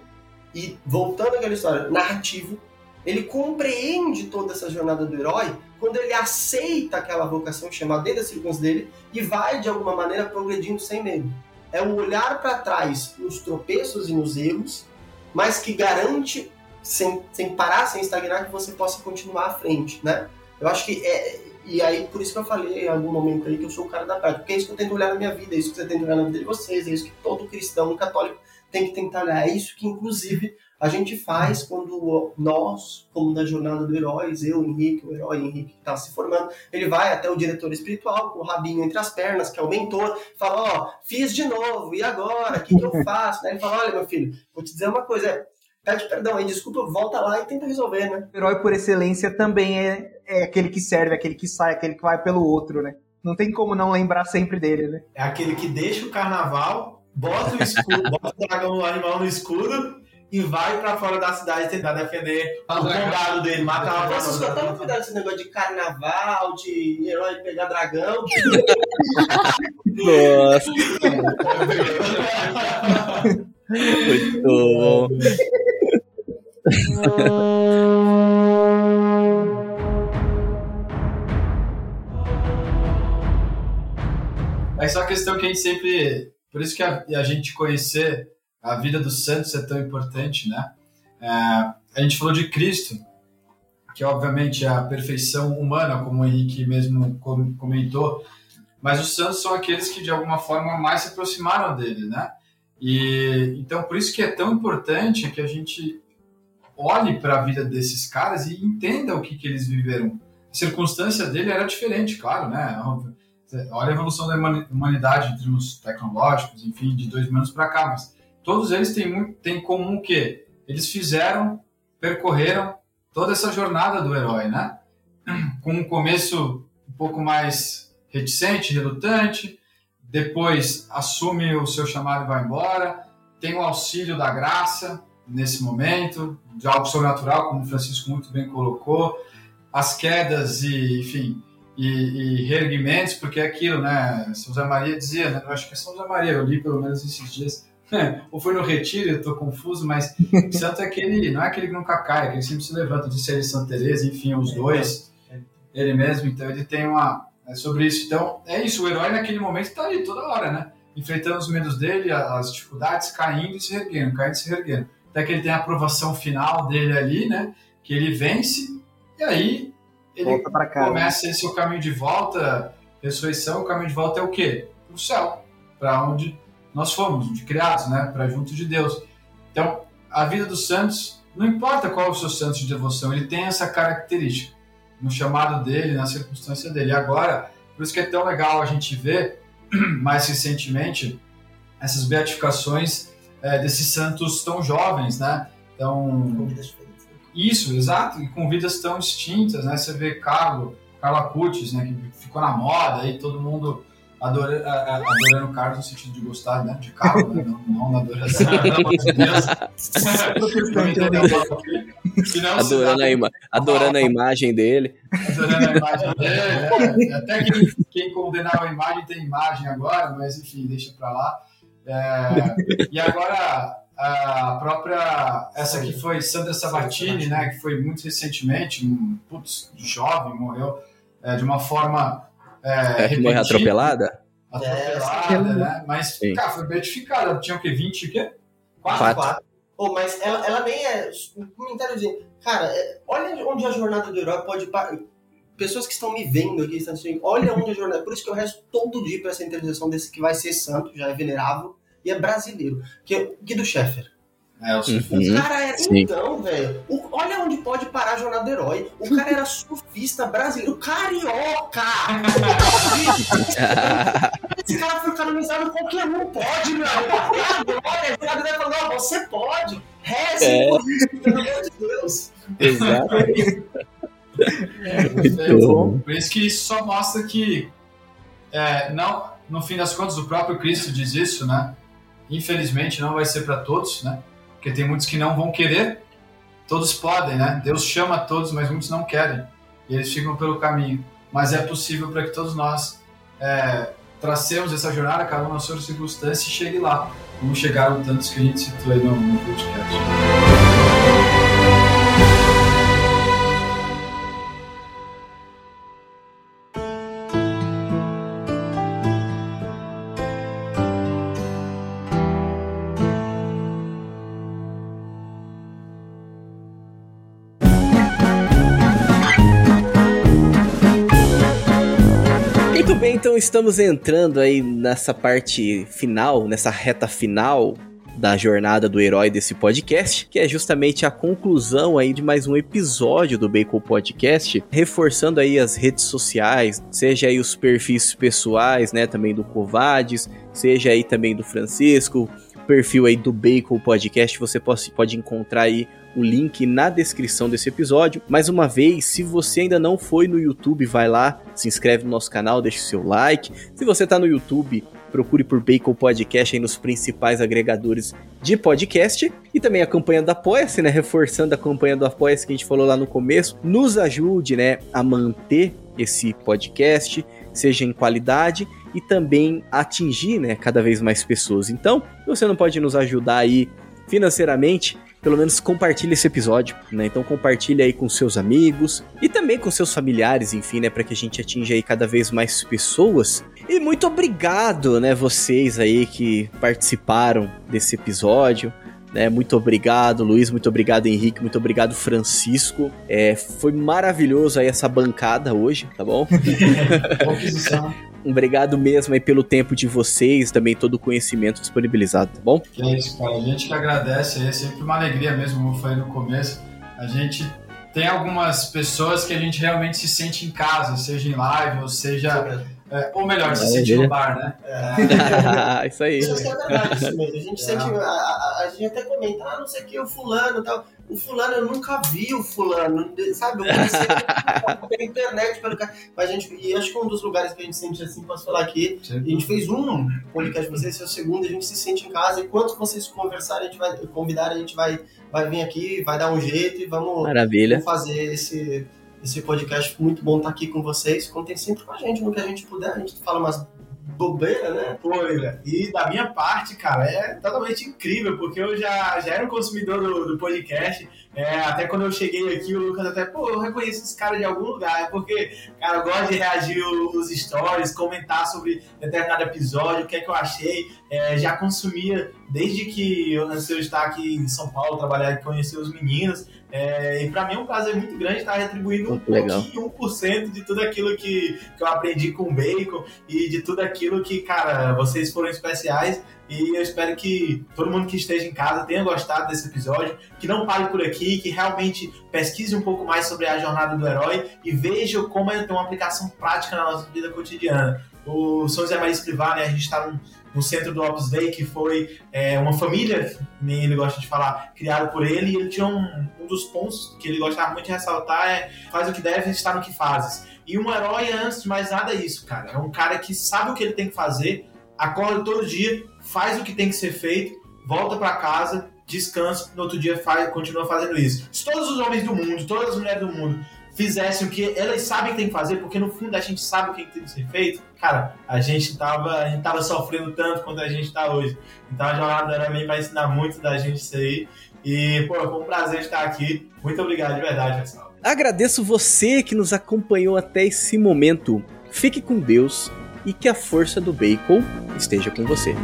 e voltando àquela história, narrativo, ele compreende toda essa jornada do herói quando ele aceita aquela vocação chamada dentro das circunstâncias dele e vai, de alguma maneira, progredindo sem medo. É um olhar para trás nos tropeços e nos erros, mas que garante, sem, sem parar, sem estagnar, que você possa continuar à frente, né? Eu acho que é... E aí, por isso que eu falei em algum momento aí que eu sou o cara da prática. Porque é isso que eu tento olhar na minha vida, é isso que você tenta olhar na vida de vocês, é isso que todo cristão católico tem que tentar olhar. É isso que, inclusive, a gente faz quando nós, como na jornada do heróis, eu, Henrique, o herói Henrique que está se formando, ele vai até o diretor espiritual, com o rabinho entre as pernas, que é o mentor, fala, ó, oh, fiz de novo, e agora? O que, que eu *laughs* faço? Ele fala, olha, meu filho, vou te dizer uma coisa, pede perdão aí, desculpa, volta lá e tenta resolver, né? O herói por excelência também é, é aquele que serve, aquele que sai, aquele que vai pelo outro, né? Não tem como não lembrar sempre dele, né? É aquele que deixa o carnaval, bota o escudo, *laughs* bota o dragão, o animal no escudo e vai pra fora da cidade tentar defender o condado dele, matar uma Nossa, só toma cuidado com esse negócio de carnaval, de herói pegar dragão. *laughs* Nossa. Muito bom. Essa é uma questão que a gente sempre. Por isso que a, a gente conhecer a vida dos santos é tão importante, né? É, a gente falou de Cristo, que obviamente é a perfeição humana, como o Henrique mesmo comentou, mas os santos são aqueles que de alguma forma mais se aproximaram dele, né? E então por isso que é tão importante que a gente olhe para a vida desses caras e entenda o que, que eles viveram a circunstância dele era diferente, claro, né? Olha a evolução da humanidade em termos tecnológicos, enfim, de dois anos para cá, mas todos eles têm, muito, têm em comum o quê? Eles fizeram, percorreram toda essa jornada do herói, né? *clears throat* Com um começo um pouco mais reticente, relutante, depois assume o seu chamado e vai embora, tem o auxílio da graça nesse momento, de algo sobrenatural, como o Francisco muito bem colocou, as quedas e, enfim, e, e reerguimentos, porque é aquilo, né? São José Maria dizia, né? Eu acho que é São José Maria, eu li pelo menos esses dias, *laughs* ou foi no retiro, eu estou confuso, mas santo é aquele, não é aquele que nunca cai, é aquele que sempre se levanta, disse ele Santa Teresa, enfim, os dois, ele mesmo, então ele tem uma, é sobre isso, então é isso, o herói naquele momento está ali toda hora, né? Enfrentando os medos dele, as dificuldades, caindo e se erguendo, caindo e se erguendo, até que ele tem a aprovação final dele ali, né? Que ele vence e aí ele começa esse o caminho de volta, ressurreição, o caminho de volta é o quê? Para o céu, para onde nós fomos, de criados, né? Para junto de Deus. Então, a vida dos santos, não importa qual é o seu santo de devoção, ele tem essa característica no chamado dele, na circunstância dele. Agora, por isso que é tão legal a gente ver *clears throat* mais recentemente essas beatificações é, desses santos tão jovens, né? Então, isso, exato, e com vidas tão distintas, né? Você vê Carlo, Carla Cutis, né? Que ficou na moda aí, todo mundo adora, adorando o Carlos no sentido de gostar, né? De Carlos, né? não, não na adoração, *laughs* adorando, a ima adorando a imagem dele. Adorando a imagem dele. É, até quem, quem condenava a imagem tem imagem agora, mas enfim, deixa pra lá. É, e agora a própria essa que foi Sandra Sabatini, né, que foi muito recentemente, um, putz, jovem, morreu é, de uma forma é, é morreu atropelada? Atropelada, é, né? Mas, Sim. cara, foi beatificada. Tinha o quê? 20 o quê? 4? 4. Oh, mas ela, ela nem é. Um comentáriozinho. Cara, é, olha onde a jornada do herói pode. Pessoas que estão me vendo aqui, estão assim, olha onde a jornada. Por isso que eu resto todo dia para essa intercessão desse que vai ser santo, já é venerável e é brasileiro, que é Guido Scheffer. É, o uhum. cara era, então, velho, olha onde pode parar a jornada do herói. O cara era surfista brasileiro, carioca! *laughs* Esse cara foi canonizado, qualquer um pode, meu amigo. Agora, o cara vai falar, você pode. Reze é. por isso, pelo amor de Deus. Exato. É, por isso que isso só mostra que, é, não, no fim das contas, o próprio Cristo diz isso, né? Infelizmente não vai ser para todos, né? Porque tem muitos que não vão querer. Todos podem, né? Deus chama todos, mas muitos não querem. E eles ficam pelo caminho. Mas é possível para que todos nós é, tracemos essa jornada, cada um na sua circunstância, e chegue lá. Como chegaram tantos que a gente citou aí no, no podcast. Estamos entrando aí nessa parte final, nessa reta final da jornada do herói desse podcast, que é justamente a conclusão aí de mais um episódio do Bacon Podcast, reforçando aí as redes sociais, seja aí os perfis pessoais, né, também do Covades, seja aí também do Francisco, perfil aí do Bacon Podcast, você pode, pode encontrar aí o link na descrição desse episódio. Mais uma vez, se você ainda não foi no YouTube, vai lá, se inscreve no nosso canal, deixa o seu like. Se você está no YouTube, procure por Bacon Podcast aí nos principais agregadores de podcast e também a campanha do Apoia-se, né? Reforçando a campanha do Apoia-se que a gente falou lá no começo, nos ajude, né, a manter esse podcast, seja em qualidade e também atingir, né, cada vez mais pessoas. Então, se você não pode nos ajudar aí financeiramente, pelo menos compartilhe esse episódio, né? Então compartilhe aí com seus amigos e também com seus familiares, enfim, né, para que a gente atinja aí cada vez mais pessoas. E muito obrigado, né, vocês aí que participaram desse episódio. Né, muito obrigado, Luiz. Muito obrigado, Henrique. Muito obrigado, Francisco. É, foi maravilhoso aí essa bancada hoje, tá bom? *laughs* *laughs* Obrigado mesmo aí pelo tempo de vocês, também todo o conhecimento disponibilizado, tá bom? Que é isso, cara. A gente que agradece, é sempre uma alegria mesmo, como eu falei no começo. A gente tem algumas pessoas que a gente realmente se sente em casa, seja em live, ou seja. É, ou melhor, se sente no bar, né? *laughs* É. isso aí. Isso é verdade, isso mesmo. A gente, sente, a, a, a gente até comenta, ah, não sei o que, o fulano e tal. O fulano, eu nunca vi o fulano, sabe? Eu *laughs* conheci pela internet, pelo cara. Mas a gente, e acho que um dos lugares que a gente sente assim, posso falar aqui, a gente fez um podcast com vocês, esse é o segundo, a gente se sente em casa, e quanto vocês conversarem, a gente vai convidar, a gente vai, vai vir aqui, vai dar um jeito e vamos, Maravilha. vamos fazer esse, esse podcast. Muito bom estar aqui com vocês. Contem sempre com a gente, no que a gente puder. A gente fala umas bobeira, né? Pô, William, e da minha parte, cara, é totalmente incrível, porque eu já, já era um consumidor do, do podcast. É, até quando eu cheguei aqui, o Lucas até, pô, eu reconheço esse cara de algum lugar. É porque, cara, eu gosto de reagir os stories, comentar sobre determinado episódio, o que é que eu achei. É, já consumia desde que eu nasci eu estar aqui em São Paulo, trabalhar e conhecer os meninos. É, e para mim é um prazer muito grande estar retribuindo um Legal. pouquinho, 1% de tudo aquilo que, que eu aprendi com o Bacon e de tudo aquilo que, cara, vocês foram especiais. E eu espero que todo mundo que esteja em casa tenha gostado desse episódio, que não pare por aqui, que realmente pesquise um pouco mais sobre a jornada do herói e veja como ele tem uma aplicação prática na nossa vida cotidiana. O São José Maria Escrivá, né, a gente está num, no centro do Opus Dei, que foi é, uma família, nem ele gosta de falar, criada por ele, e ele tinha um, um dos pontos que ele gostava muito de ressaltar é faz o que deve estar no que fazes. E um herói, antes de mais nada, é isso, cara. É um cara que sabe o que ele tem que fazer, acorda todo dia, faz o que tem que ser feito, volta para casa, descansa, no outro dia faz, continua fazendo isso. Se todos os homens do mundo, todas as mulheres do mundo fizessem o que elas sabem que tem que fazer, porque no fundo a gente sabe o que tem que ser feito, cara, a gente tava, a gente tava sofrendo tanto quanto a gente tá hoje. Então a jornada era meio vai ensinar muito da gente isso aí. E, pô, foi um prazer estar aqui. Muito obrigado, de verdade, pessoal. Agradeço você que nos acompanhou até esse momento. Fique com Deus e que a força do bacon esteja com você.